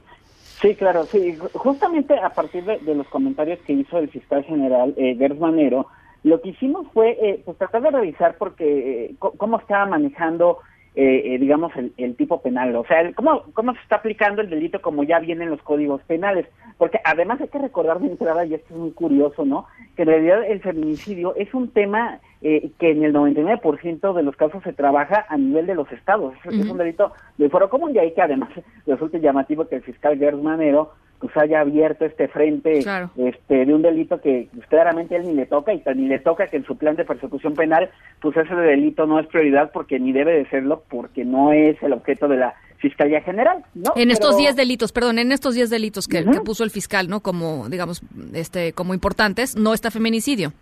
Sí, claro, sí. Justamente a partir de, de los comentarios que hizo el fiscal general eh, Gers Manero, lo que hicimos fue eh, pues tratar de revisar porque eh, cómo estaba manejando eh, eh, digamos, el, el, tipo penal. O sea, el, ¿cómo, ¿cómo se está aplicando el delito como ya viene en los códigos penales? Porque además hay que recordar de entrada, y esto es muy curioso, ¿no? Que en realidad el feminicidio es un tema eh, que en el 99% de los casos se trabaja a nivel de los estados. Es, uh -huh. es un delito de foro común y ahí que además resulta llamativo que el fiscal Gers Manero pues haya abierto este frente claro. este de un delito que pues, claramente él ni le toca y ni le toca que en su plan de persecución penal pues ese delito no es prioridad porque ni debe de serlo porque no es el objeto de la Fiscalía General, ¿no? En estos 10 delitos, perdón, en estos 10 delitos que, uh -huh. que, puso el fiscal, ¿no? Como, digamos, este, como importantes, no está feminicidio.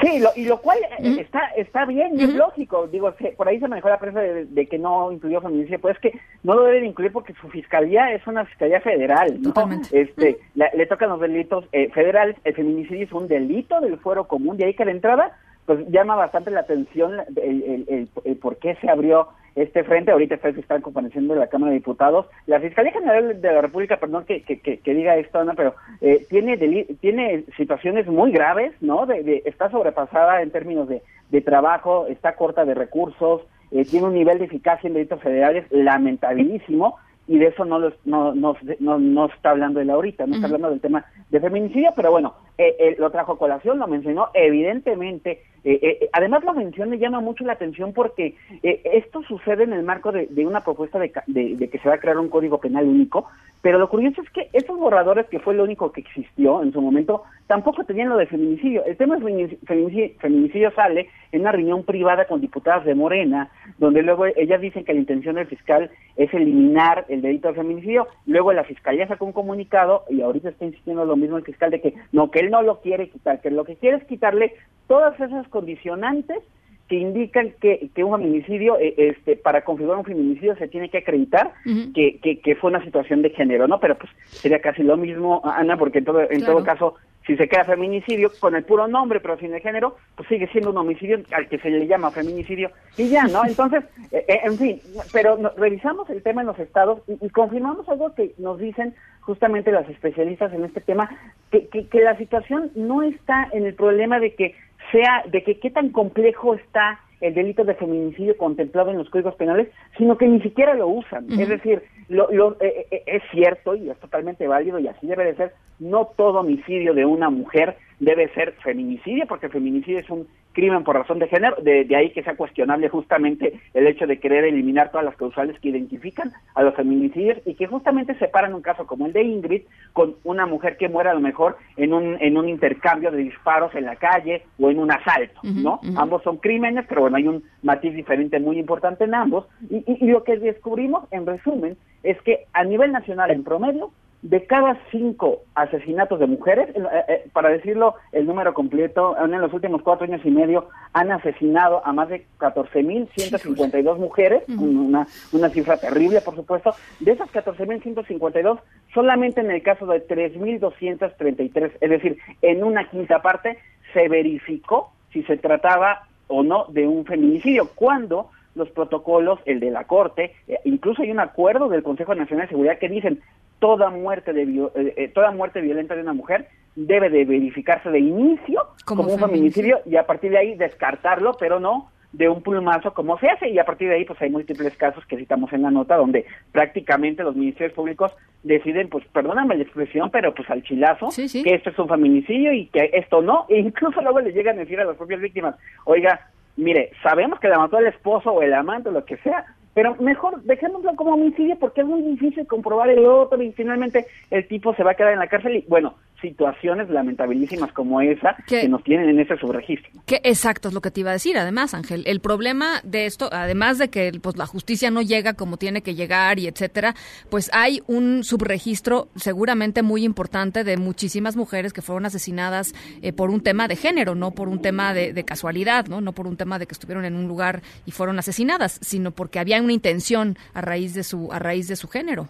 Sí, lo, y lo cual -huh. está está bien y es lógico. Digo, se, por ahí se manejó la prensa de, de, que no incluyó feminicidio, pues es que no lo deben incluir porque su fiscalía es una fiscalía federal, ¿no? Totalmente. Este, la, le tocan los delitos eh, federales, el feminicidio es un delito del fuero común, de ahí que la entrada pues llama bastante la atención el, el, el, por qué se abrió este frente, ahorita está el fiscal compareciendo de la Cámara de Diputados, la Fiscalía General de la República, perdón que, que, que, que diga esto, Ana, pero eh, tiene tiene situaciones muy graves, ¿no? De, de, está sobrepasada en términos de, de trabajo, está corta de recursos, eh, tiene un nivel de eficacia en delitos federales lamentabilísimo, y de eso no, los, no, no, no, no está hablando él ahorita, no uh -huh. está hablando del tema de feminicidio, pero bueno, eh, eh, lo trajo a colación, lo mencionó, evidentemente eh, eh, además la mención me llama mucho la atención porque eh, esto sucede en el marco de, de una propuesta de, de- de que se va a crear un código penal único, pero lo curioso es que esos borradores, que fue lo único que existió en su momento, tampoco tenían lo de feminicidio. El tema feminici- feminicidio, feminicidio sale en una reunión privada con diputadas de Morena, donde luego ellas dicen que la intención del fiscal es eliminar el delito de feminicidio, luego la fiscalía sacó un comunicado y ahorita está insistiendo lo mismo el fiscal de que no, que él no lo quiere quitar, que lo que quiere es quitarle todas esas condicionantes que indican que, que un feminicidio, eh, este, para configurar un feminicidio se tiene que acreditar que, que, que fue una situación de género, ¿no? Pero pues sería casi lo mismo, Ana, porque en todo, en Claro. todo caso, si se queda feminicidio con el puro nombre, pero sin el género, pues sigue siendo un homicidio al que se le llama feminicidio y ya, ¿no? Entonces, eh, eh, en fin, pero no- revisamos el tema en los estados y, y confirmamos algo que nos dicen justamente las especialistas en este tema, que, que, que la situación no está en el problema de que sea, de que qué tan complejo está el delito de feminicidio contemplado en los códigos penales, sino que ni siquiera lo usan. Es decir, lo, lo- eh, eh, es cierto y es totalmente válido y así debe de ser, no todo homicidio de una mujer debe ser feminicidio, porque feminicidio es un crimen por razón de género, de, de ahí que sea cuestionable justamente el hecho de querer eliminar todas las causales que identifican a los feminicidios y que justamente separan un caso como el de Ingrid con una mujer que muere a lo mejor en un, en un intercambio de disparos en la calle o en un asalto, ¿no? Ambos son crímenes, pero bueno, hay un matiz diferente muy importante en ambos y, y- y lo que descubrimos en resumen es que a nivel nacional en promedio de cada cinco asesinatos de mujeres, eh, eh, para decirlo el número completo, en los últimos cuatro años y medio han asesinado a más de 14.152 mujeres, una, una cifra terrible, por supuesto. De esas 14.152, solamente en el caso de 3.233, es decir, en una quinta parte, se verificó si se trataba o no de un feminicidio, cuando los protocolos, el de la Corte, eh, incluso hay un acuerdo del Consejo Nacional de Seguridad que dicen toda muerte de eh, eh, toda muerte violenta de una mujer debe de verificarse de inicio Como como, un feminicidio y a partir de ahí descartarlo, pero no de un plumazo como se hace y a partir de ahí pues hay múltiples casos que citamos en la nota donde prácticamente los ministerios públicos deciden pues perdóname la expresión pero pues al chilazo que esto es un feminicidio y que esto no. E incluso luego le llegan a decir a las propias víctimas oiga mire sabemos que la mató el esposo o el amante o lo que sea pero mejor dejémoslo como homicidio porque es muy difícil comprobar el otro y finalmente el tipo se va a quedar en la cárcel y bueno situaciones lamentabilísimas como esa que nos tienen en ese subregistro Que exacto es lo que te iba a decir, además, Ángel. El problema de esto, además de que pues la justicia no llega como tiene que llegar y etcétera, pues hay un subregistro seguramente muy importante de muchísimas mujeres que fueron asesinadas eh, por un tema de género, no por un tema de, de casualidad, ¿no? no por un tema de que estuvieron en un lugar y fueron asesinadas, sino porque había una intención a raíz de su a raíz de su género.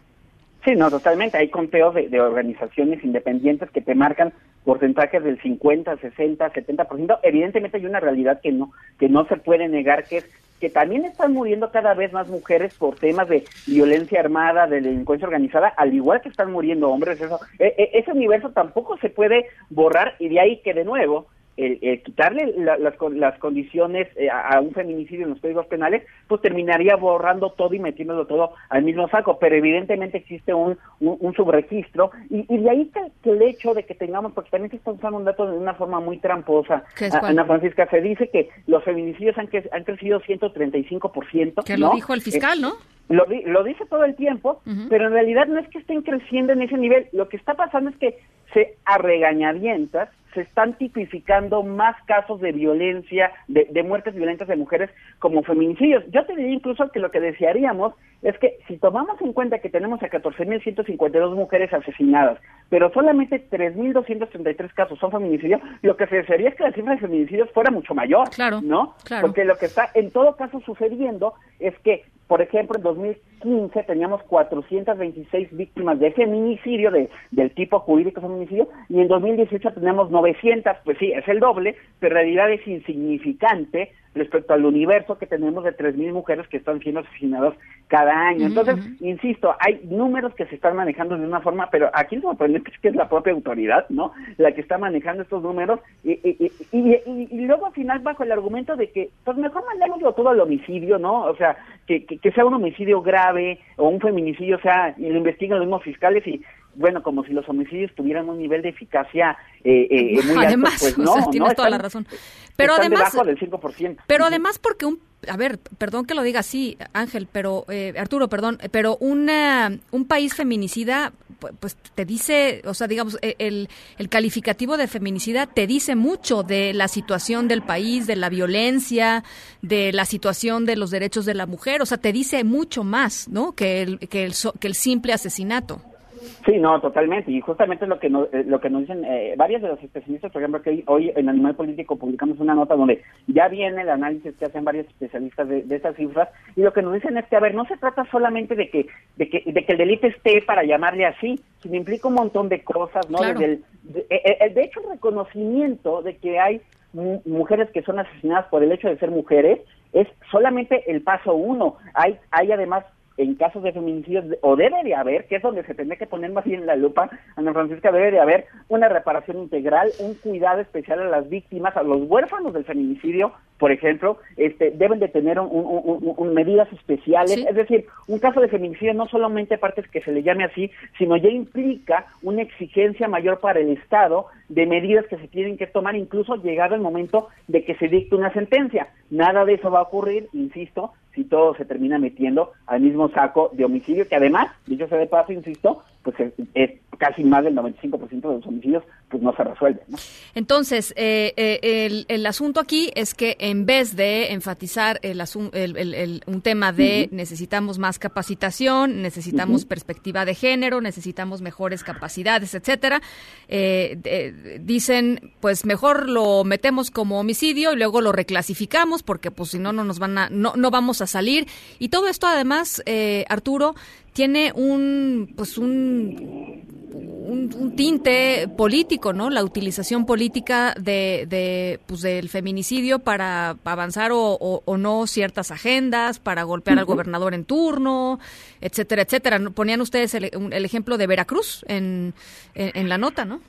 Sí, no, totalmente. Hay conteos de, organizaciones independientes que te marcan porcentajes del 50, 60, 70%. Evidentemente hay una realidad que no que no se puede negar que es que también están muriendo cada vez más mujeres por temas de violencia armada, de delincuencia organizada, al igual que están muriendo hombres. Eso, e- e- ese universo tampoco se puede borrar y de ahí que de nuevo el, el quitarle la- las, las condiciones eh, a, a un feminicidio en los códigos penales, pues terminaría borrando todo y metiéndolo todo al mismo saco. Pero evidentemente existe un, un, un subregistro y, y de ahí que, el hecho de que tengamos, porque también se está usando un dato de una forma muy tramposa. Ana Francisca, se dice que los feminicidios han, cre- han crecido 135%. Que lo dijo el fiscal, Eh, ¿no? lo, di- lo dice todo el tiempo, pero en realidad no es que estén creciendo en ese nivel. Lo que está pasando es que se a regañadientas se están tipificando más casos de violencia, de, de muertes violentas de mujeres como feminicidios. Yo te diría incluso que lo que desearíamos es que si tomamos en cuenta que tenemos a 14.152 mujeres asesinadas, pero solamente 3.233 casos son feminicidios, lo que se desearía es que la cifra de feminicidios fuera mucho mayor, ¿no? claro. Porque lo que está en todo caso sucediendo es que, por ejemplo, en 2015 teníamos 426 víctimas de feminicidio, de, del tipo jurídico feminicidio, y en 2018 tenemos 900, pues sí, es el doble, pero en realidad es insignificante respecto al universo que tenemos de 3.000 mujeres que están siendo asesinadas cada año. Entonces, insisto, hay números que se están manejando de una forma, pero aquí lo sorprendente es que es la propia autoridad, ¿no? La que está manejando estos números y, y, y, y- luego al final bajo el argumento de que, pues mejor mandémoslo todo al homicidio, ¿no? O sea, que, que, que sea un homicidio grave o un feminicidio, o sea, y lo investiguen los mismos fiscales y, bueno, como si los homicidios tuvieran un nivel de eficacia eh, eh, muy además, alto, pues no, tienes toda la razón. Pero además, debajo del 5%. Pero además porque un a ver, perdón que lo diga así, Ángel, pero eh, Arturo, perdón, pero una, un país feminicida, pues te dice, o sea, digamos, e, el, el calificativo de feminicida te dice mucho de la situación del país, de la violencia, de la situación de los derechos de la mujer, o sea, te dice mucho más, ¿no? Que el, que el, que el simple asesinato. Sí, no, totalmente. Y justamente lo que nos, eh, lo que nos dicen eh, varios de los especialistas, por ejemplo, que hoy en Animal Político publicamos una nota donde ya viene el análisis que hacen varios especialistas de, de estas cifras y lo que nos dicen es que, a ver, no se trata solamente de que, de que, de que el delito esté para llamarle así, sino implica un montón de cosas, ¿no? Claro. Desde el, de, eh, de hecho, el reconocimiento de que hay mujeres que son asesinadas por el hecho de ser mujeres es solamente el paso uno. Hay, hay además en casos de feminicidios, o debe de haber, que es donde se tendría que poner más bien la lupa, Ana Francisca, debe de haber una reparación integral, un cuidado especial a las víctimas, a los huérfanos del feminicidio, por ejemplo, este, deben de tener un, un, un, medidas especiales, es decir, un caso de feminicidio no solamente parte que se le llame así, sino ya implica una exigencia mayor para el Estado de medidas que se tienen que tomar, incluso llegado el momento de que se dicte una sentencia. Nada de eso va a ocurrir, insisto, si todo se termina metiendo al mismo saco de homicidio, que además, dicho sea de paso, insisto, pues es, es casi más del 95% de los homicidios pues no se resuelven. ¿no? Entonces, eh, eh, el, el, asunto aquí es que en vez de enfatizar el, el, el un tema de uh -huh. necesitamos más capacitación, necesitamos uh -huh. perspectiva de género, necesitamos mejores capacidades, etcétera, eh, de, dicen, pues mejor lo metemos como homicidio y luego lo reclasificamos porque pues si no no nos van a no no vamos a salir y todo esto además eh, Arturo tiene un pues un, un, un, tinte político, ¿no? La utilización política de, de pues del feminicidio para avanzar o, o, o, no ciertas agendas, para golpear uh -huh. al gobernador en turno, etcétera, etcétera. Ponían ustedes el, el ejemplo de Veracruz en, en, en, la nota, ¿no?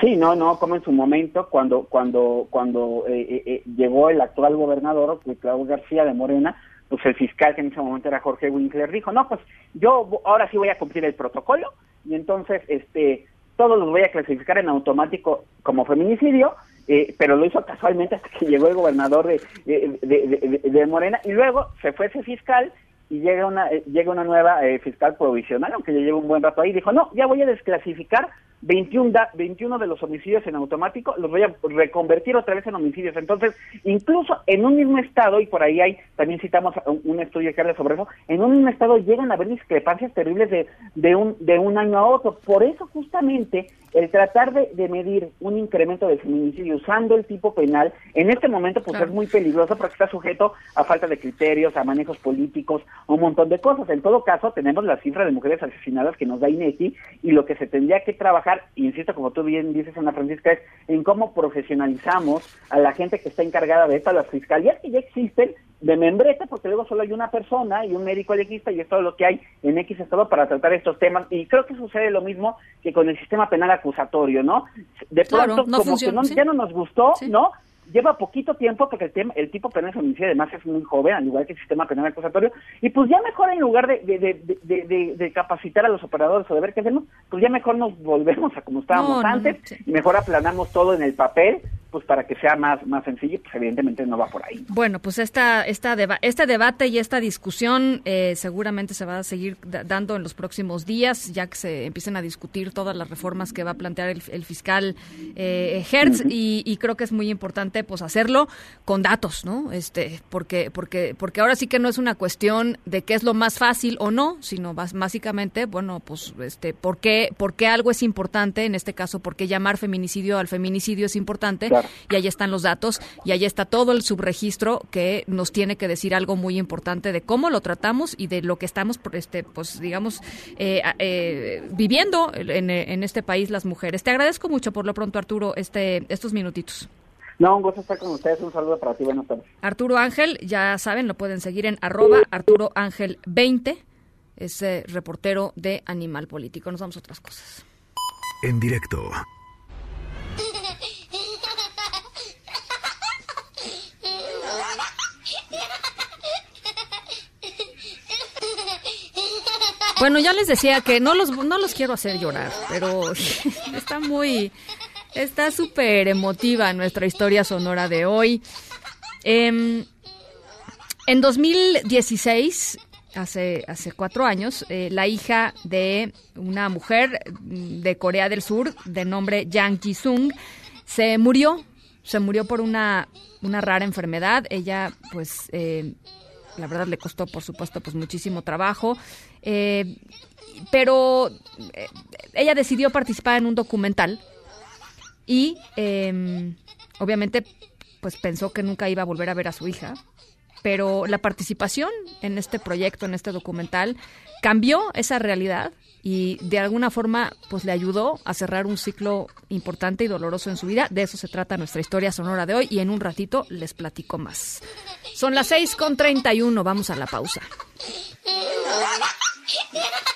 Sí, no, no, como en su momento cuando cuando cuando eh, eh, llegó el actual gobernador, Claudio García de Morena, pues el fiscal que en ese momento era Jorge Winkler dijo, no, pues yo ahora sí voy a cumplir el protocolo y entonces este todos los voy a clasificar en automático como feminicidio, eh, pero lo hizo casualmente hasta que llegó el gobernador de, de, de, de, Morena y luego se fue ese fiscal y llega una llega una nueva eh, fiscal provisional, aunque ya lleva un buen rato ahí, dijo, no, ya voy a desclasificar 21, da, 21 de los homicidios en automático los voy a reconvertir otra vez en homicidios. Entonces, incluso en un mismo estado, y por ahí hay, también citamos un, un estudio que habla sobre eso, en un mismo estado llegan a haber discrepancias terribles de, de, un, de un año a otro. Por eso, justamente, el tratar de, de medir un incremento de feminicidio usando el tipo penal, en este momento, pues claro. es muy peligroso porque está sujeto a falta de criterios, a manejos políticos, a un montón de cosas. En todo caso, tenemos la cifra de mujeres asesinadas que nos da INEGI y lo que se tendría que trabajar insisto, como tú bien dices, Ana Francisca, es en cómo profesionalizamos a la gente que está encargada de esto, a las fiscalías que ya existen de membrete, porque luego solo hay una persona y un médico legista y es todo lo que hay en X estado para tratar estos temas. Y creo que sucede lo mismo que con el sistema penal acusatorio, ¿no? De pronto, claro, no como que no, ¿sí? ya no nos gustó, ¿Sí? ¿no? Lleva poquito tiempo porque el, tema, el tipo penal de homicidio además es muy joven, al igual que el sistema penal acusatorio, y pues ya mejor en lugar de, de, de, de, de capacitar a los operadores o de ver qué hacemos, pues ya mejor nos volvemos a como estábamos no, antes, no, sí. y mejor aplanamos todo en el papel, pues para que sea más, más sencillo, pues evidentemente no va por ahí. ¿no? Bueno, pues esta, esta deba este debate y esta discusión eh, seguramente se va a seguir dando en los próximos días, ya que se empiecen a discutir todas las reformas que va a plantear el, el fiscal eh, Hertz, uh -huh. y, y creo que es muy importante pues hacerlo con datos, ¿no? Este, porque, porque, porque ahora sí que no es una cuestión de qué es lo más fácil o no, sino básicamente, bueno, pues, este, por qué, por qué algo es importante, en este caso, por qué llamar feminicidio al feminicidio es importante, claro. y ahí están los datos, y ahí está todo el subregistro que nos tiene que decir algo muy importante de cómo lo tratamos y de lo que estamos, este, pues, digamos, eh, eh, viviendo en, en este país las mujeres. Te agradezco mucho por lo pronto, Arturo, este, estos minutitos. No, un gusto estar con ustedes. Un saludo para ti. Buenas tardes. Arturo Ángel, ya saben, lo pueden seguir en arroba Arturo Ángel 20. Es eh, reportero de Animal Político. Nos vamos a otras cosas. En directo. Bueno, ya les decía que no los, no los quiero hacer llorar, pero está muy, está súper emotiva nuestra historia sonora de hoy. Em, en 2016, hace, hace cuatro años, eh, la hija de una mujer de Corea del Sur de nombre Yang Ji-sung se murió, se murió por una, una rara enfermedad. Ella, pues, eh, la verdad le costó, por supuesto, pues muchísimo trabajo. Eh, pero eh, ella decidió participar en un documental y em, obviamente pues pensó que nunca iba a volver a ver a su hija. Pero la participación en este proyecto, en este documental, cambió esa realidad y de alguna forma pues le ayudó a cerrar un ciclo importante y doloroso en su vida. De eso se trata nuestra historia sonora de hoy y en un ratito les platico más. Son las 6 con 31, vamos a la pausa.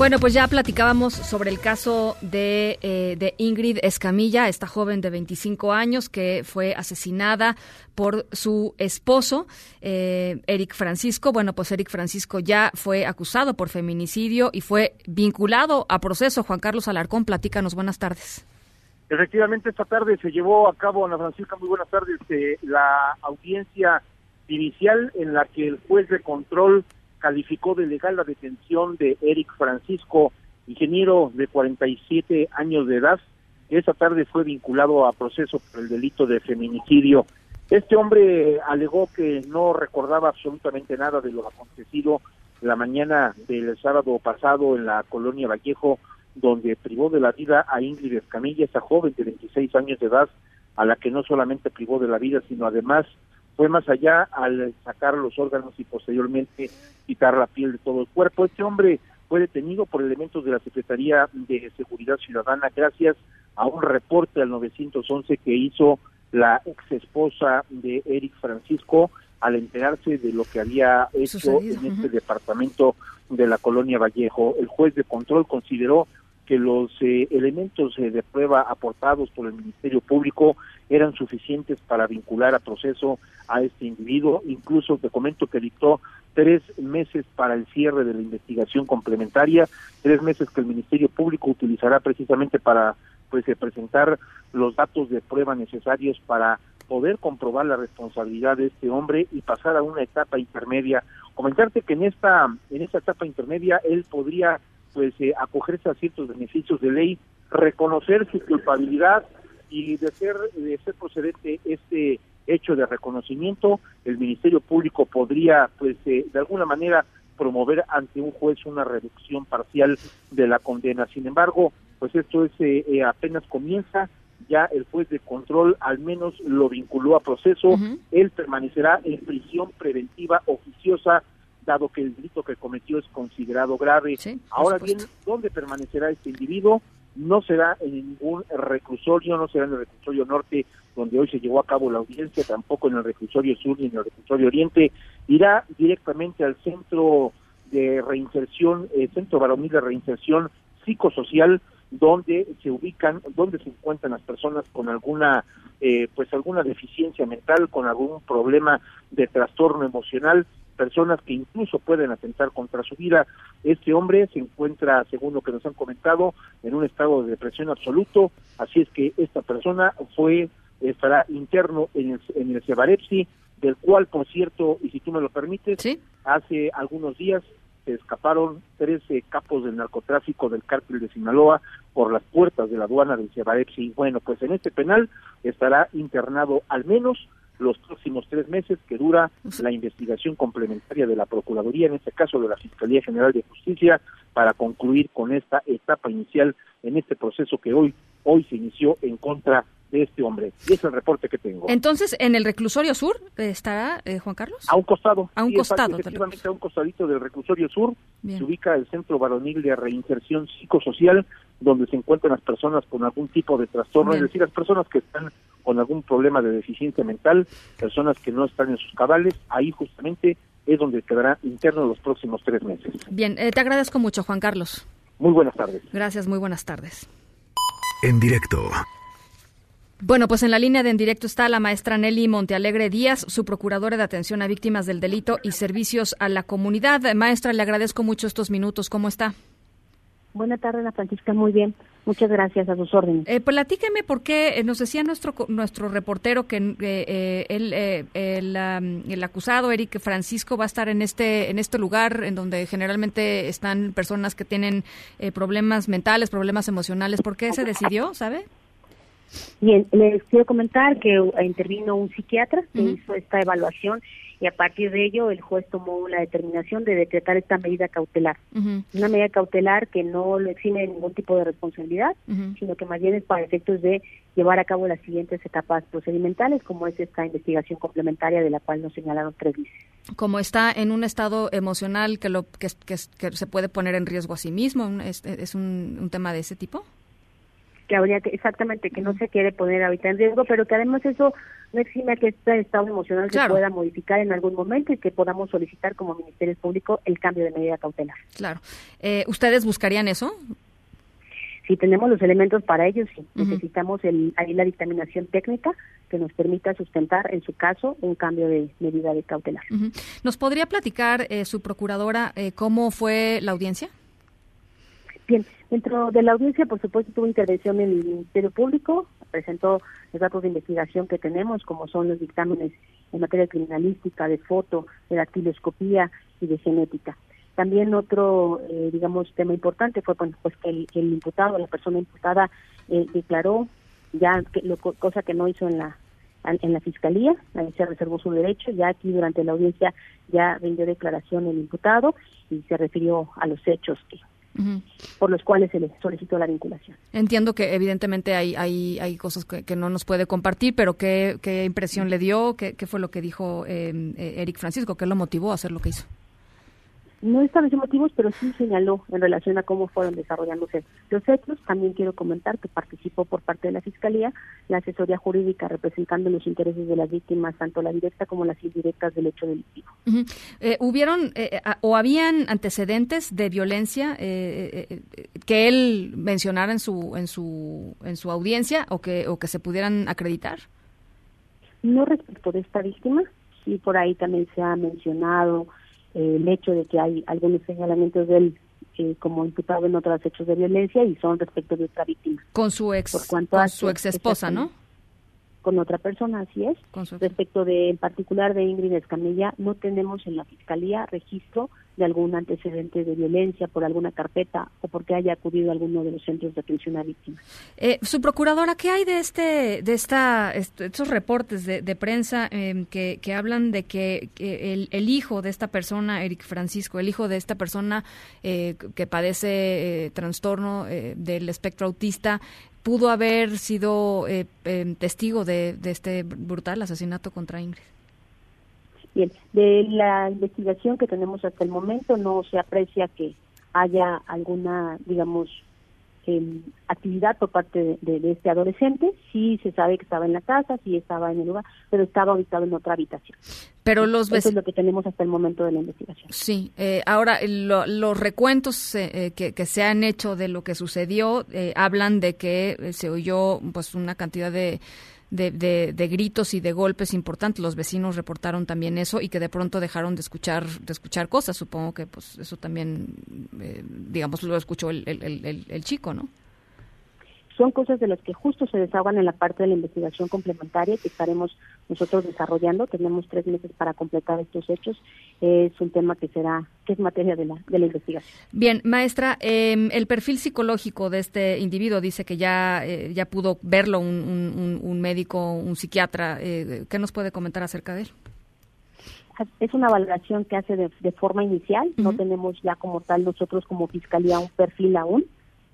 Bueno, pues ya platicábamos sobre el caso de, eh, de, Ingrid Escamilla, esta joven de 25 años que fue asesinada por su esposo, eh, Eric Francisco. Bueno, pues Eric Francisco ya fue acusado por feminicidio y fue vinculado a proceso. Juan Carlos Alarcón, platícanos, buenas tardes. Efectivamente, esta tarde se llevó a cabo, Ana Francisca, muy buenas tardes, eh, la audiencia inicial en la que el juez de control calificó de legal la detención de Eric Francisco, ingeniero de 47 años de edad, que esa tarde fue vinculado a proceso por el delito de feminicidio. Este hombre alegó que no recordaba absolutamente nada de lo acontecido la mañana del sábado pasado en la colonia Vallejo, donde privó de la vida a Ingrid Escamilla, esa joven de 26 años de edad, a la que no solamente privó de la vida, sino además fue más allá al sacar los órganos y posteriormente quitar la piel de todo el cuerpo. Este hombre fue detenido por elementos de la Secretaría de Seguridad Ciudadana gracias a un reporte al 911 que hizo la ex esposa de Eric Francisco al enterarse de lo que había hecho en este departamento de la colonia Vallejo. El juez de control consideró que los eh, elementos eh, de prueba aportados por el Ministerio Público eran suficientes para vincular a proceso a este individuo. Incluso te comento que dictó tres meses para el cierre de la investigación complementaria, tres meses que el Ministerio Público utilizará precisamente para pues eh, presentar los datos de prueba necesarios para poder comprobar la responsabilidad de este hombre y pasar a una etapa intermedia. Comentarte que en esta en esta etapa intermedia él podría pues eh, acogerse a ciertos beneficios de ley, reconocer su culpabilidad y de ser de ser procedente este hecho de reconocimiento, el Ministerio Público podría pues eh, de alguna manera promover ante un juez una reducción parcial de la condena. Sin embargo, pues esto es eh, apenas comienza, ya el juez de control al menos lo vinculó a proceso, él permanecerá en prisión preventiva oficiosa dado que el delito que cometió es considerado grave. Ahora bien, ¿dónde permanecerá este individuo? No será en ningún reclusorio, no será en el reclusorio norte, donde hoy se llevó a cabo la audiencia, tampoco en el reclusorio sur ni en el reclusorio oriente. Irá directamente al centro de reinserción, eh, centro varonil de reinserción psicosocial, donde se ubican, donde se encuentran las personas con alguna, eh, pues alguna deficiencia mental, con algún problema de trastorno emocional personas que incluso pueden atentar contra su vida. Este hombre se encuentra, según lo que nos han comentado, en un estado de depresión absoluto, así es que esta persona fue estará interno en el, en el Cebarepsi, del cual, por cierto, y si tú me lo permites, hace algunos días se escaparon 13 capos del narcotráfico del cártel de Sinaloa por las puertas de la aduana del Cebarepsi. Bueno, pues en este penal estará internado al menos los próximos tres meses que dura la investigación complementaria de la Procuraduría, en este caso de la Fiscalía General de Justicia, para concluir con esta etapa inicial en este proceso que hoy, hoy se inició en contra de este hombre. Y es el reporte que tengo. Entonces, ¿en el reclusorio sur estará eh, Juan Carlos? A un costado. A un costado. Efectivamente, a un costadito del reclusorio sur se ubica el Centro Varonil de Reinserción Psicosocial, donde se encuentran las personas con algún tipo de trastorno, es decir, las personas que están con algún problema de deficiencia mental, personas que no están en sus cabales, ahí justamente es donde quedará interno los próximos tres meses. Bien, eh, te agradezco mucho, Juan Carlos. Muy buenas tardes. Gracias, muy buenas tardes. En directo. Bueno, pues en la línea de en directo está la maestra Nelly Montealegre Díaz, su procuradora de atención a víctimas del delito y servicios a la comunidad. Maestra, le agradezco mucho estos minutos. ¿Cómo está? Buenas tardes, Ana Francisca. Muy bien. Muchas gracias a sus órdenes. Eh, platíqueme por qué eh, nos decía nuestro nuestro reportero que eh, eh el, el, el, acusado Eric Francisco va a estar en este en este lugar en donde generalmente están personas que tienen problemas mentales, problemas emocionales. ¿Por qué se decidió, sabe? Bien, les quiero comentar que intervino un psiquiatra que hizo esta evaluación y a partir de ello el juez tomó la determinación de decretar esta medida cautelar. Una medida cautelar que no lo exime de ningún tipo de responsabilidad, sino que más bien es para efectos de llevar a cabo las siguientes etapas procedimentales, como es esta investigación complementaria de la cual nos señalaron tres veces. Como está en un estado emocional que, lo, que, se puede poner en riesgo a sí mismo, ¿es, es un, un tema de ese tipo? Que habría que, exactamente, que no se quiere poner ahorita en riesgo, pero que además eso no exime que este estado emocional se pueda modificar en algún momento y que podamos solicitar como Ministerio Público el cambio de medida cautelar. Claro. Eh, ¿Ustedes buscarían eso? Si tenemos los elementos para ello, sí. Necesitamos el, ahí la dictaminación técnica que nos permita sustentar, en su caso, un cambio de medida de cautelar. ¿Nos podría platicar, eh, su procuradora, eh, cómo fue la audiencia? Bien, dentro de la audiencia, por supuesto, tuvo intervención en el Ministerio Público, presentó los datos de investigación que tenemos, como son los dictámenes en materia criminalística, de foto, de dactiloscopía y de genética. También otro, eh, digamos, tema importante fue pues que el, imputado, la persona imputada, eh, declaró ya que, lo, cosa que no hizo en la en la fiscalía, ahí se reservó su derecho, ya aquí durante la audiencia ya rindió declaración el imputado y se refirió a los hechos que por los cuales se le solicitó la vinculación. Entiendo que evidentemente hay, hay, hay cosas que, no nos puede compartir, pero ¿qué, qué impresión le dio? ¿Qué, qué fue lo que dijo eh, eh, Eric Francisco? ¿Qué lo motivó a hacer lo que hizo? No estableció motivos, pero sí señaló en relación a cómo fueron desarrollándose los hechos. También quiero comentar que participó por parte de la Fiscalía la asesoría jurídica representando los intereses de las víctimas, tanto la directa como las indirectas del hecho delictivo. Eh, ¿Hubieron eh, o habían antecedentes de violencia eh, que él mencionara en su en su en su audiencia o que o que se pudieran acreditar? No respecto de esta víctima, sí por ahí también se ha mencionado el hecho de que hay algunos señalamientos de él eh, como imputado en otros hechos de violencia y son respecto de otra víctima. Con su ex, con su ex esposa, ¿no? Con otra persona, así es. Respecto de, en particular de Ingrid Escamilla, no tenemos en la Fiscalía registro de algún antecedente de violencia por alguna carpeta o porque haya acudido a alguno de los centros de atención a víctimas. Eh, su procuradora, ¿qué hay de este, de esta, estos reportes de, prensa em, que, que, hablan de que, el, el, hijo de esta persona, Eric Francisco, el hijo de esta persona eh, que padece eh, trastorno del espectro autista, pudo haber sido em, testigo de este brutal asesinato contra Ingrid? Bien, de la investigación que tenemos hasta el momento no se aprecia que haya alguna, digamos, em, actividad por parte de, este adolescente. Sí se sabe que estaba en la casa, sí estaba en el lugar, pero estaba ubicado en otra habitación. Pero los Eso es lo que tenemos hasta el momento de la investigación. Sí, eh, ahora los recuentos eh, eh, que, que, se han hecho de lo que sucedió hablan de que se oyó pues una cantidad de de, de, gritos y de golpes importantes. Los vecinos reportaron también eso y que de pronto dejaron de escuchar de escuchar cosas. Supongo que pues eso también, eh, digamos, lo escuchó el, el, el chico, ¿no? Son cosas de las que justo se desahogan en la parte de la investigación complementaria que estaremos nosotros desarrollando. Tenemos tres meses para completar estos hechos. Es un tema que será, que es materia de la, de la investigación. Bien, maestra, em, el perfil psicológico de este individuo dice que ya, eh, ya pudo verlo un, un, médico, un psiquiatra. Eh, ¿Qué nos puede comentar acerca de él? Es una valoración que hace de, forma inicial. No tenemos ya como tal nosotros como fiscalía un perfil aún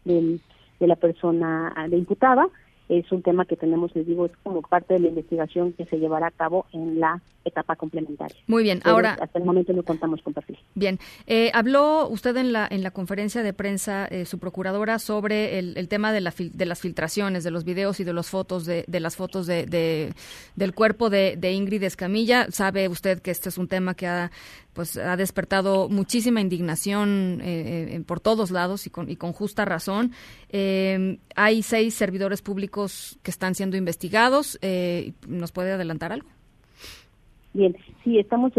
del de la persona ah, de imputada. Es un tema que tenemos, les digo, es como parte de la investigación que se llevará a cabo en la etapa complementaria. Muy bien, ahora... Hasta el momento no contamos con perfil. Bien, eh, habló usted en la, en la conferencia de prensa, eh, su procuradora, sobre el, tema de, la de las filtraciones, de los videos y de las fotos, de, de las fotos de, del cuerpo de, Ingrid Escamilla. Sabe usted que este es un tema que ha pues ha despertado muchísima indignación eh, por todos lados y con, y con justa razón. hay seis servidores públicos que están siendo investigados. ¿Nos puede adelantar algo? Bien, sí, estamos,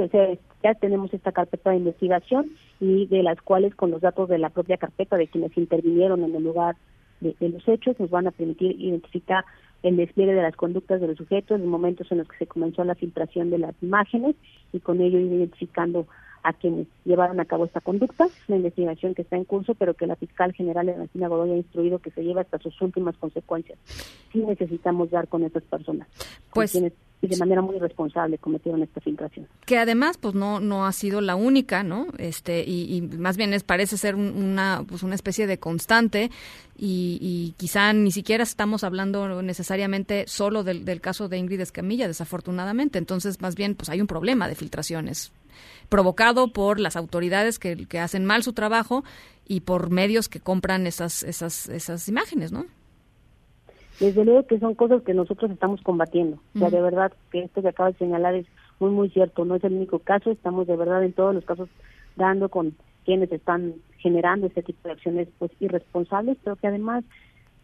ya tenemos esta carpeta de investigación y de las cuales con los datos de la propia carpeta de quienes intervinieron en el lugar de, los hechos nos van a permitir identificar el despliegue de las conductas de los sujetos, los momentos en los que se comenzó la filtración de las imágenes y con ello identificando a quienes llevaron a cabo esta conducta. Una investigación que está en curso, pero que la fiscal general Ernestina Godoy ha instruido que se lleva hasta sus últimas consecuencias. Sí necesitamos dar con estas personas. Pues quienes y de manera muy responsable cometieron esta filtración. Que además, pues no no ha sido la única, ¿no? Este y, más bien es parece ser una pues una especie de constante y, quizá ni siquiera estamos hablando necesariamente solo del, del caso de Ingrid Escamilla, desafortunadamente. Entonces, más bien, pues hay un problema de filtraciones provocado por las autoridades que, que hacen mal su trabajo y por medios que compran esas esas esas imágenes, ¿no? Desde luego que son cosas que nosotros estamos combatiendo. O sea, de verdad que esto que acaba de señalar es muy, muy cierto. No es el único caso, estamos de verdad en todos los casos dando con quienes están generando este tipo de acciones pues irresponsables, pero que además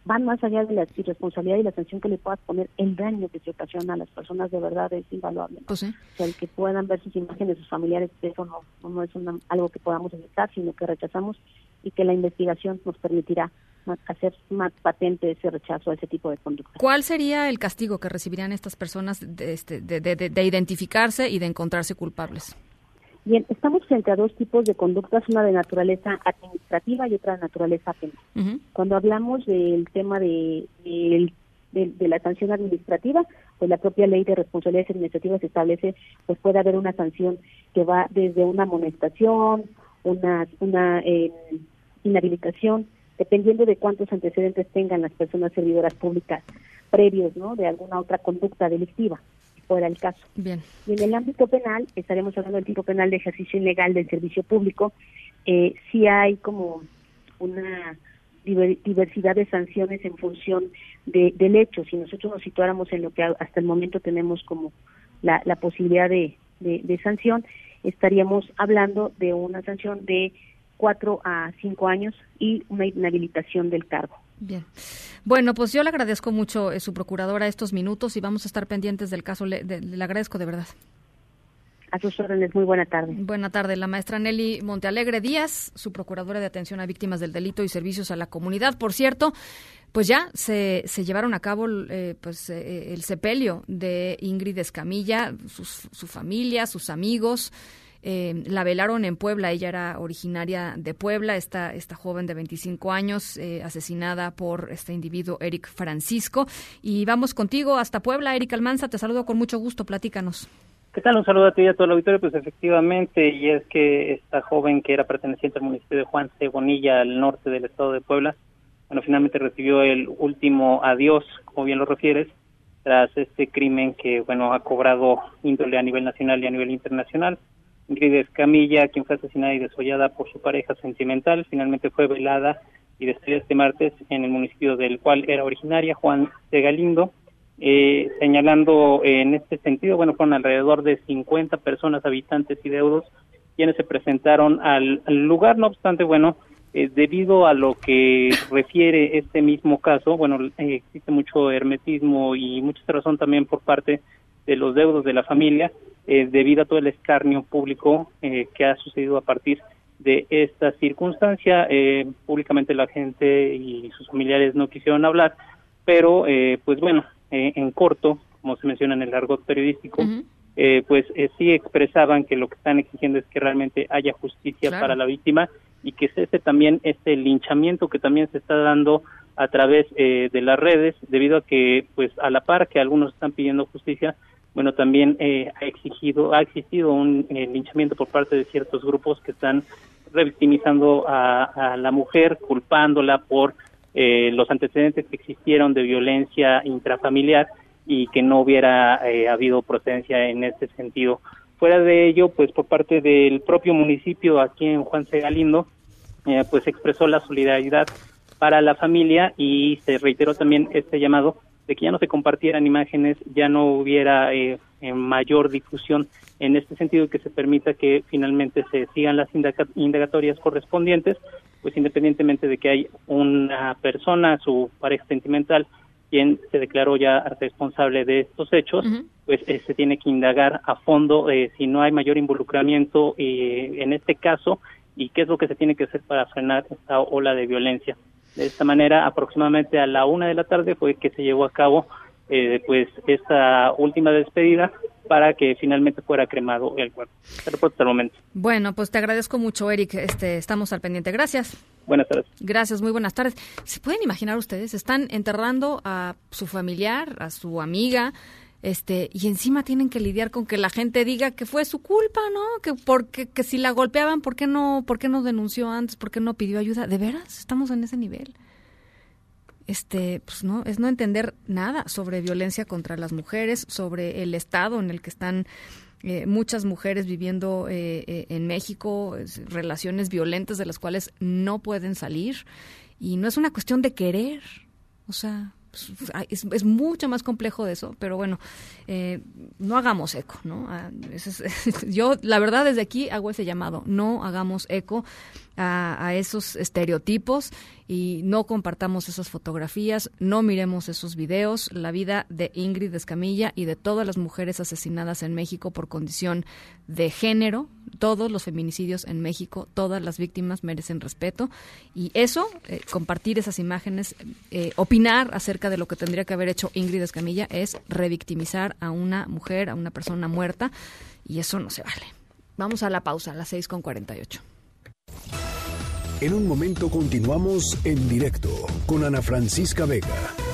van más allá de la irresponsabilidad y la sanción que le puedas poner, el daño que se ocasiona a las personas de verdad es invaluable. Pues o sea, el que puedan ver sus imágenes, sus familiares, eso no, no es algo que podamos aceptar, sino que rechazamos y que la investigación nos permitirá hacer más patente ese rechazo a ese tipo de conducta. ¿Cuál sería el castigo que recibirían estas personas de, este, de, identificarse y de encontrarse culpables? Bien, estamos frente a dos tipos de conductas, una de naturaleza administrativa y otra de naturaleza penal. Cuando hablamos del tema de, de, la sanción administrativa, pues la propia ley de responsabilidades administrativas establece, pues puede haber una sanción que va desde una amonestación, una, una eh, inhabilitación, dependiendo de cuántos antecedentes tengan las personas servidoras públicas previos, ¿no? De alguna otra conducta delictiva, si fuera el caso. Bien. Y en el ámbito penal, estaremos hablando del tipo penal de ejercicio ilegal del servicio público, eh, sí hay como una diversidad de sanciones en función de, del hecho. Si nosotros nos situáramos en lo que hasta el momento tenemos como la, la posibilidad de, de sanción, estaríamos hablando de una sanción de cuatro a cinco años y una inhabilitación del cargo. Bien. Bueno, pues yo le agradezco mucho eh, su procuradora estos minutos y vamos a estar pendientes del caso. Le, le agradezco de verdad. A sus órdenes, muy buena tarde. Buena tarde. La maestra Nelly Montealegre Díaz, su procuradora de atención a víctimas del delito y servicios a la comunidad. Por cierto, pues ya se, se llevaron a cabo eh, pues eh, el sepelio de Ingrid Escamilla, su familia, sus amigos. Eh, la velaron en Puebla, ella era originaria de Puebla, esta, esta joven de 25 años, eh, asesinada por este individuo, Eric Francisco. Y vamos contigo hasta Puebla, Eric Almanza, te saludo con mucho gusto, platícanos. ¿Qué tal? Un saludo a ti y a todo el auditorio. Pues efectivamente, y es que esta joven que era perteneciente al municipio de Juan Cegonilla, al norte del estado de Puebla, bueno, finalmente recibió el último adiós, como bien lo refieres, tras este crimen que, bueno, ha cobrado índole a nivel nacional y a nivel internacional. Ingrid Escamilla, quien fue asesinada y desollada por su pareja sentimental, finalmente fue velada y despedida este martes en el municipio del cual era originaria, Juan de Galindo, eh, señalando en este sentido, bueno, fueron alrededor de 50 personas, habitantes y deudos, quienes se presentaron al, lugar, no obstante, bueno, eh, debido a lo que refiere este mismo caso, bueno, eh, existe mucho hermetismo y mucha razón también por parte de los deudos de la familia, eh, debido a todo el escarnio público eh, que ha sucedido a partir de esta circunstancia. Eh, públicamente la gente y sus familiares no quisieron hablar, pero pues bueno, en corto, como se menciona en el argot periodístico, pues sí expresaban que lo que están exigiendo es que realmente haya justicia para la víctima y que cese también este linchamiento que también se está dando a través de las redes, debido a que, pues, a la par que algunos están pidiendo justicia, bueno, también eh, ha exigido, ha existido un eh, linchamiento por parte de ciertos grupos que están revictimizando a, la mujer, culpándola por eh, los antecedentes que existieron de violencia intrafamiliar y que no hubiera eh, habido procedencia en este sentido. Fuera de ello, pues por parte del propio municipio aquí en Juan C. Galindo, eh, pues expresó la solidaridad para la familia y se reiteró también este llamado de que ya no se compartieran imágenes, ya no hubiera eh, mayor difusión en este sentido que se permita que finalmente se sigan las indagatorias correspondientes, pues independientemente de que hay una persona, su pareja sentimental, quien se declaró ya responsable de estos hechos, pues eh, se tiene que indagar a fondo eh, si no hay mayor involucramiento eh, en este caso y qué es lo que se tiene que hacer para frenar esta ola de violencia. De esta manera, aproximadamente a la una de la tarde fue que se llevó a cabo pues esta última despedida para que finalmente fuera cremado el cuerpo. hasta el momento. Bueno, pues te agradezco mucho, Eric. Este, estamos al pendiente. Gracias. Buenas tardes. Gracias, muy buenas tardes. ¿Se pueden imaginar ustedes? Están enterrando a su familiar, a su amiga, este, y encima tienen que lidiar con que la gente diga que fue su culpa, ¿no? Que porque que si la golpeaban, ¿por qué no, por qué no denunció antes? ¿Por qué no pidió ayuda? ¿De veras? Estamos en ese nivel este, pues no, es no entender nada sobre violencia contra las mujeres, sobre el estado en el que están eh, muchas mujeres viviendo eh, eh, en México, relaciones violentas de las cuales no pueden salir. Y no es una cuestión de querer, o sea, es, es, mucho más complejo de eso, pero bueno, no hagamos eco, ¿no? Ah, yo, la verdad, desde aquí hago ese llamado, no hagamos eco a, a esos estereotipos y no compartamos esas fotografías, no miremos esos videos. La vida de Ingrid Escamilla y de todas las mujeres asesinadas en México por condición de género, todos los feminicidios en México, todas las víctimas merecen respeto y eso, eh, compartir esas imágenes, eh, opinar acerca de lo que tendría que haber hecho Ingrid Escamilla es revictimizar a una mujer, a una persona muerta y eso no se vale. Vamos a la pausa, a las 6 con 48. En un momento continuamos en directo con Ana Francisca Vega.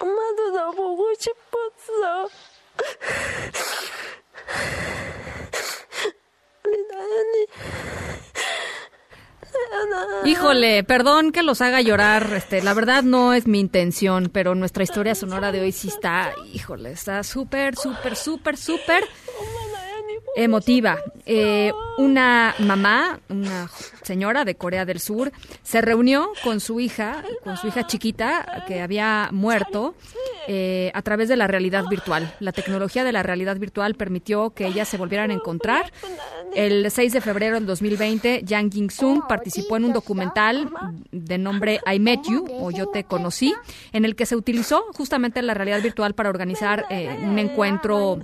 엄마도 너 보고 싶었어. 우리 나연이. Híjole, perdón que los haga llorar, este, la verdad no es mi intención, pero nuestra historia sonora de hoy sí está, híjole, está súper, súper, súper, súper emotiva. Eh, una mamá, una señora de Corea del Sur, se reunió con su hija, con su hija chiquita que había muerto eh, a través de la realidad virtual. La tecnología de la realidad virtual permitió que ellas se volvieran a encontrar. El 6 de febrero del 2020, Yang Ying-sung participó en un documental de nombre I Met You o Yo Te Conocí, en el que se utilizó justamente la realidad virtual para organizar eh, un encuentro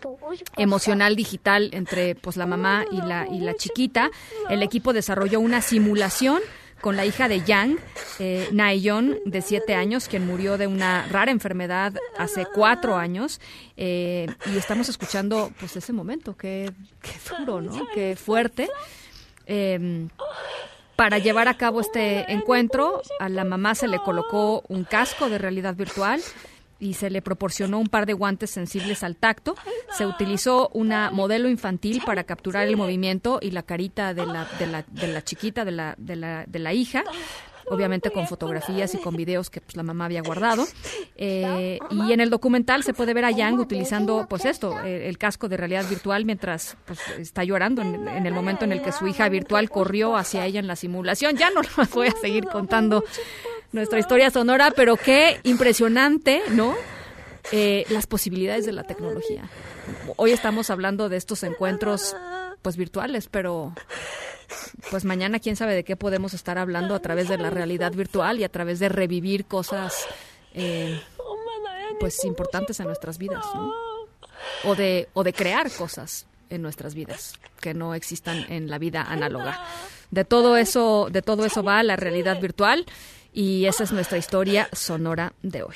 emocional digital entre pues la mamá y la y la chiquita. El equipo desarrolló una simulación con la hija de Yang, eh, Naeyon, de siete años, quien murió de una rara enfermedad hace cuatro años. Eh, y estamos escuchando pues ese momento, qué, duro, ¿no? Qué fuerte. Em, para llevar a cabo este encuentro, a la mamá se le colocó un casco de realidad virtual y se le proporcionó un par de guantes sensibles al tacto. Se utilizó una modelo infantil para capturar el movimiento y la carita de la, de la, de la chiquita, de la, de, la, de la hija obviamente con fotografías y con videos que pues, la mamá había guardado. Eh, y en el documental se puede ver a Yang utilizando, pues esto, el casco de realidad virtual mientras pues, está llorando en, el momento en el que su hija virtual corrió hacia ella en la simulación. Ya no lo voy a seguir contando nuestra historia sonora, pero qué impresionante, ¿no? Eh, las posibilidades de la tecnología. Hoy estamos hablando de estos encuentros pues virtuales, pero pues mañana quién sabe de qué podemos estar hablando a través de la realidad virtual y a través de revivir cosas eh, pues importantes en nuestras vidas. O de, o de crear cosas en nuestras vidas que no existan en la vida análoga. De todo eso, de todo eso va la realidad virtual y esa es nuestra historia sonora de hoy.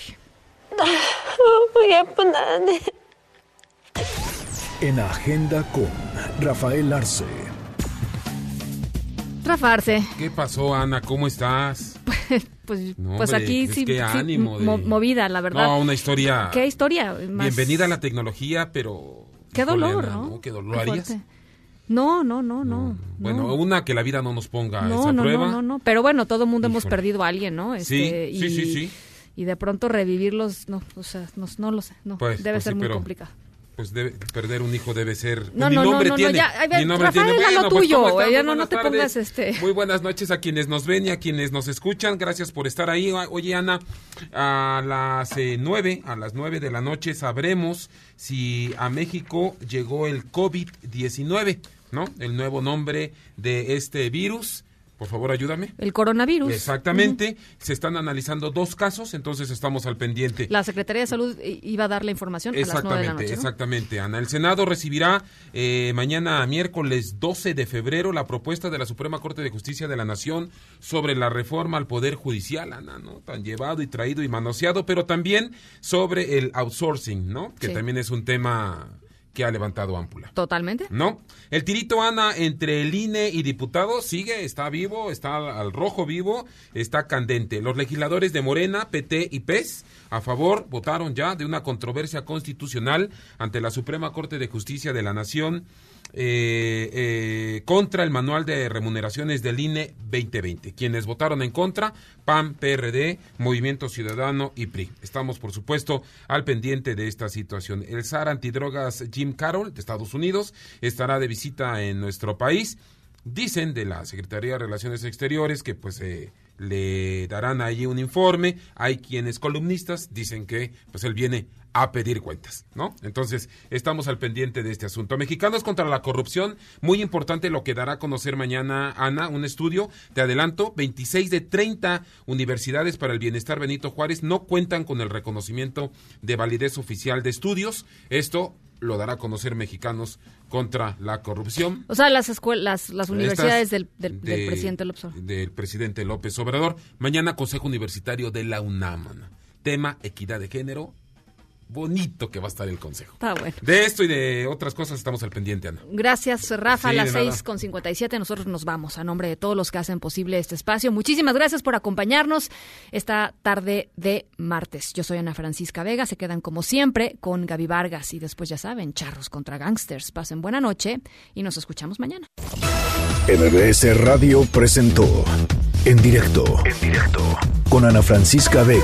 En Agenda con Rafael Arce. Rafa Arce, ¿Qué pasó, Ana? ¿Cómo estás? pues, No, pues hombre, aquí pues sí, qué sí, ánimo de- mo- movida, la verdad. No, una historia. ¿Qué historia? Más- Bienvenida a la tecnología, pero. Qué dolor, Ana, ¿no? ¿Qué dolor harías? No, no, no, no. Bueno, no. una que la vida no nos ponga no, esa no, prueba. no, no, no. Pero bueno, todo el mundo hemos Híjole. perdido a alguien, ¿no? Sí, Este, sí, y, sí, sí. Y de pronto revivirlos, no, o sea, no, no lo sé, no. Pues, debe pues ser sí, muy pero, complicado. Pues debe- perder un hijo debe ser. pues No, no, no, nombre no, no, tiene. ya, ay, ni nombre Rafael, tiene. a lo Bueno, pues, tuyo, ¿cómo están? ya Muy no, no buenas te tardes. pongas este. Muy buenas noches a quienes nos ven y a quienes nos escuchan. Gracias por estar ahí. Oye, Ana, a las eh, nueve, a las nueve de la noche sabremos si a México llegó el COVID-19, ¿no? El nuevo nombre de este virus. Por favor, ayúdame. El coronavirus. Exactamente. Se están analizando dos casos, entonces estamos al pendiente. La Secretaría de Salud iba a dar la información a las nueve de la Exactamente, noche. ¿no? exactamente, Ana. El Senado recibirá eh, mañana miércoles 12 de febrero la propuesta de la Suprema Corte de Justicia de la Nación sobre la reforma al Poder Judicial, Ana, ¿no? Tan llevado y traído y manoseado, pero también sobre el outsourcing, ¿no? Que Sí. también es un tema que ha levantado ámpula. Totalmente. ¿No? El tirito Ana entre el INE y diputados sigue, está vivo, está al rojo vivo, está candente. Los legisladores de Morena, PT y PES a favor votaron ya de una controversia constitucional ante la Suprema Corte de Justicia de la Nación eh, eh, contra el manual de remuneraciones del INE 2020. Quienes votaron en contra, PAN, PRD, Movimiento Ciudadano y PRI. Estamos, por supuesto, al pendiente de esta situación. El SAR antidrogas Jim Carroll de Estados Unidos estará de visita en nuestro país. Dicen de la Secretaría de Relaciones Exteriores que pues eh, le darán ahí un informe. Hay quienes columnistas dicen que pues él viene a pedir cuentas, ¿no? Entonces, estamos al pendiente de este asunto. Mexicanos contra la corrupción, muy importante lo que dará a conocer mañana Ana, un estudio, te adelanto, 26 de 30 universidades para el bienestar Benito Juárez no cuentan con el reconocimiento de validez oficial de estudios. Esto lo dará a conocer Mexicanos contra la corrupción. O sea, las escuelas, las universidades del, del- del de- presidente López Obrador. Del presidente López Obrador. Mañana Consejo Universitario de la UNAM. Tema equidad de género. Bonito que va a estar el consejo. Está bueno. De esto y de otras cosas estamos al pendiente, Ana. Gracias, Rafa. Sí, a las nada. seis con 57 nosotros nos vamos a nombre de todos los que hacen posible este espacio. Muchísimas gracias por acompañarnos esta tarde de martes. Yo soy Ana Francisca Vega. Se quedan como siempre con Gaby Vargas y después ya saben, charros contra gangsters. Pasen buena noche y nos escuchamos mañana. MBS Radio presentó En directo, en directo, con Ana Francisca Vega,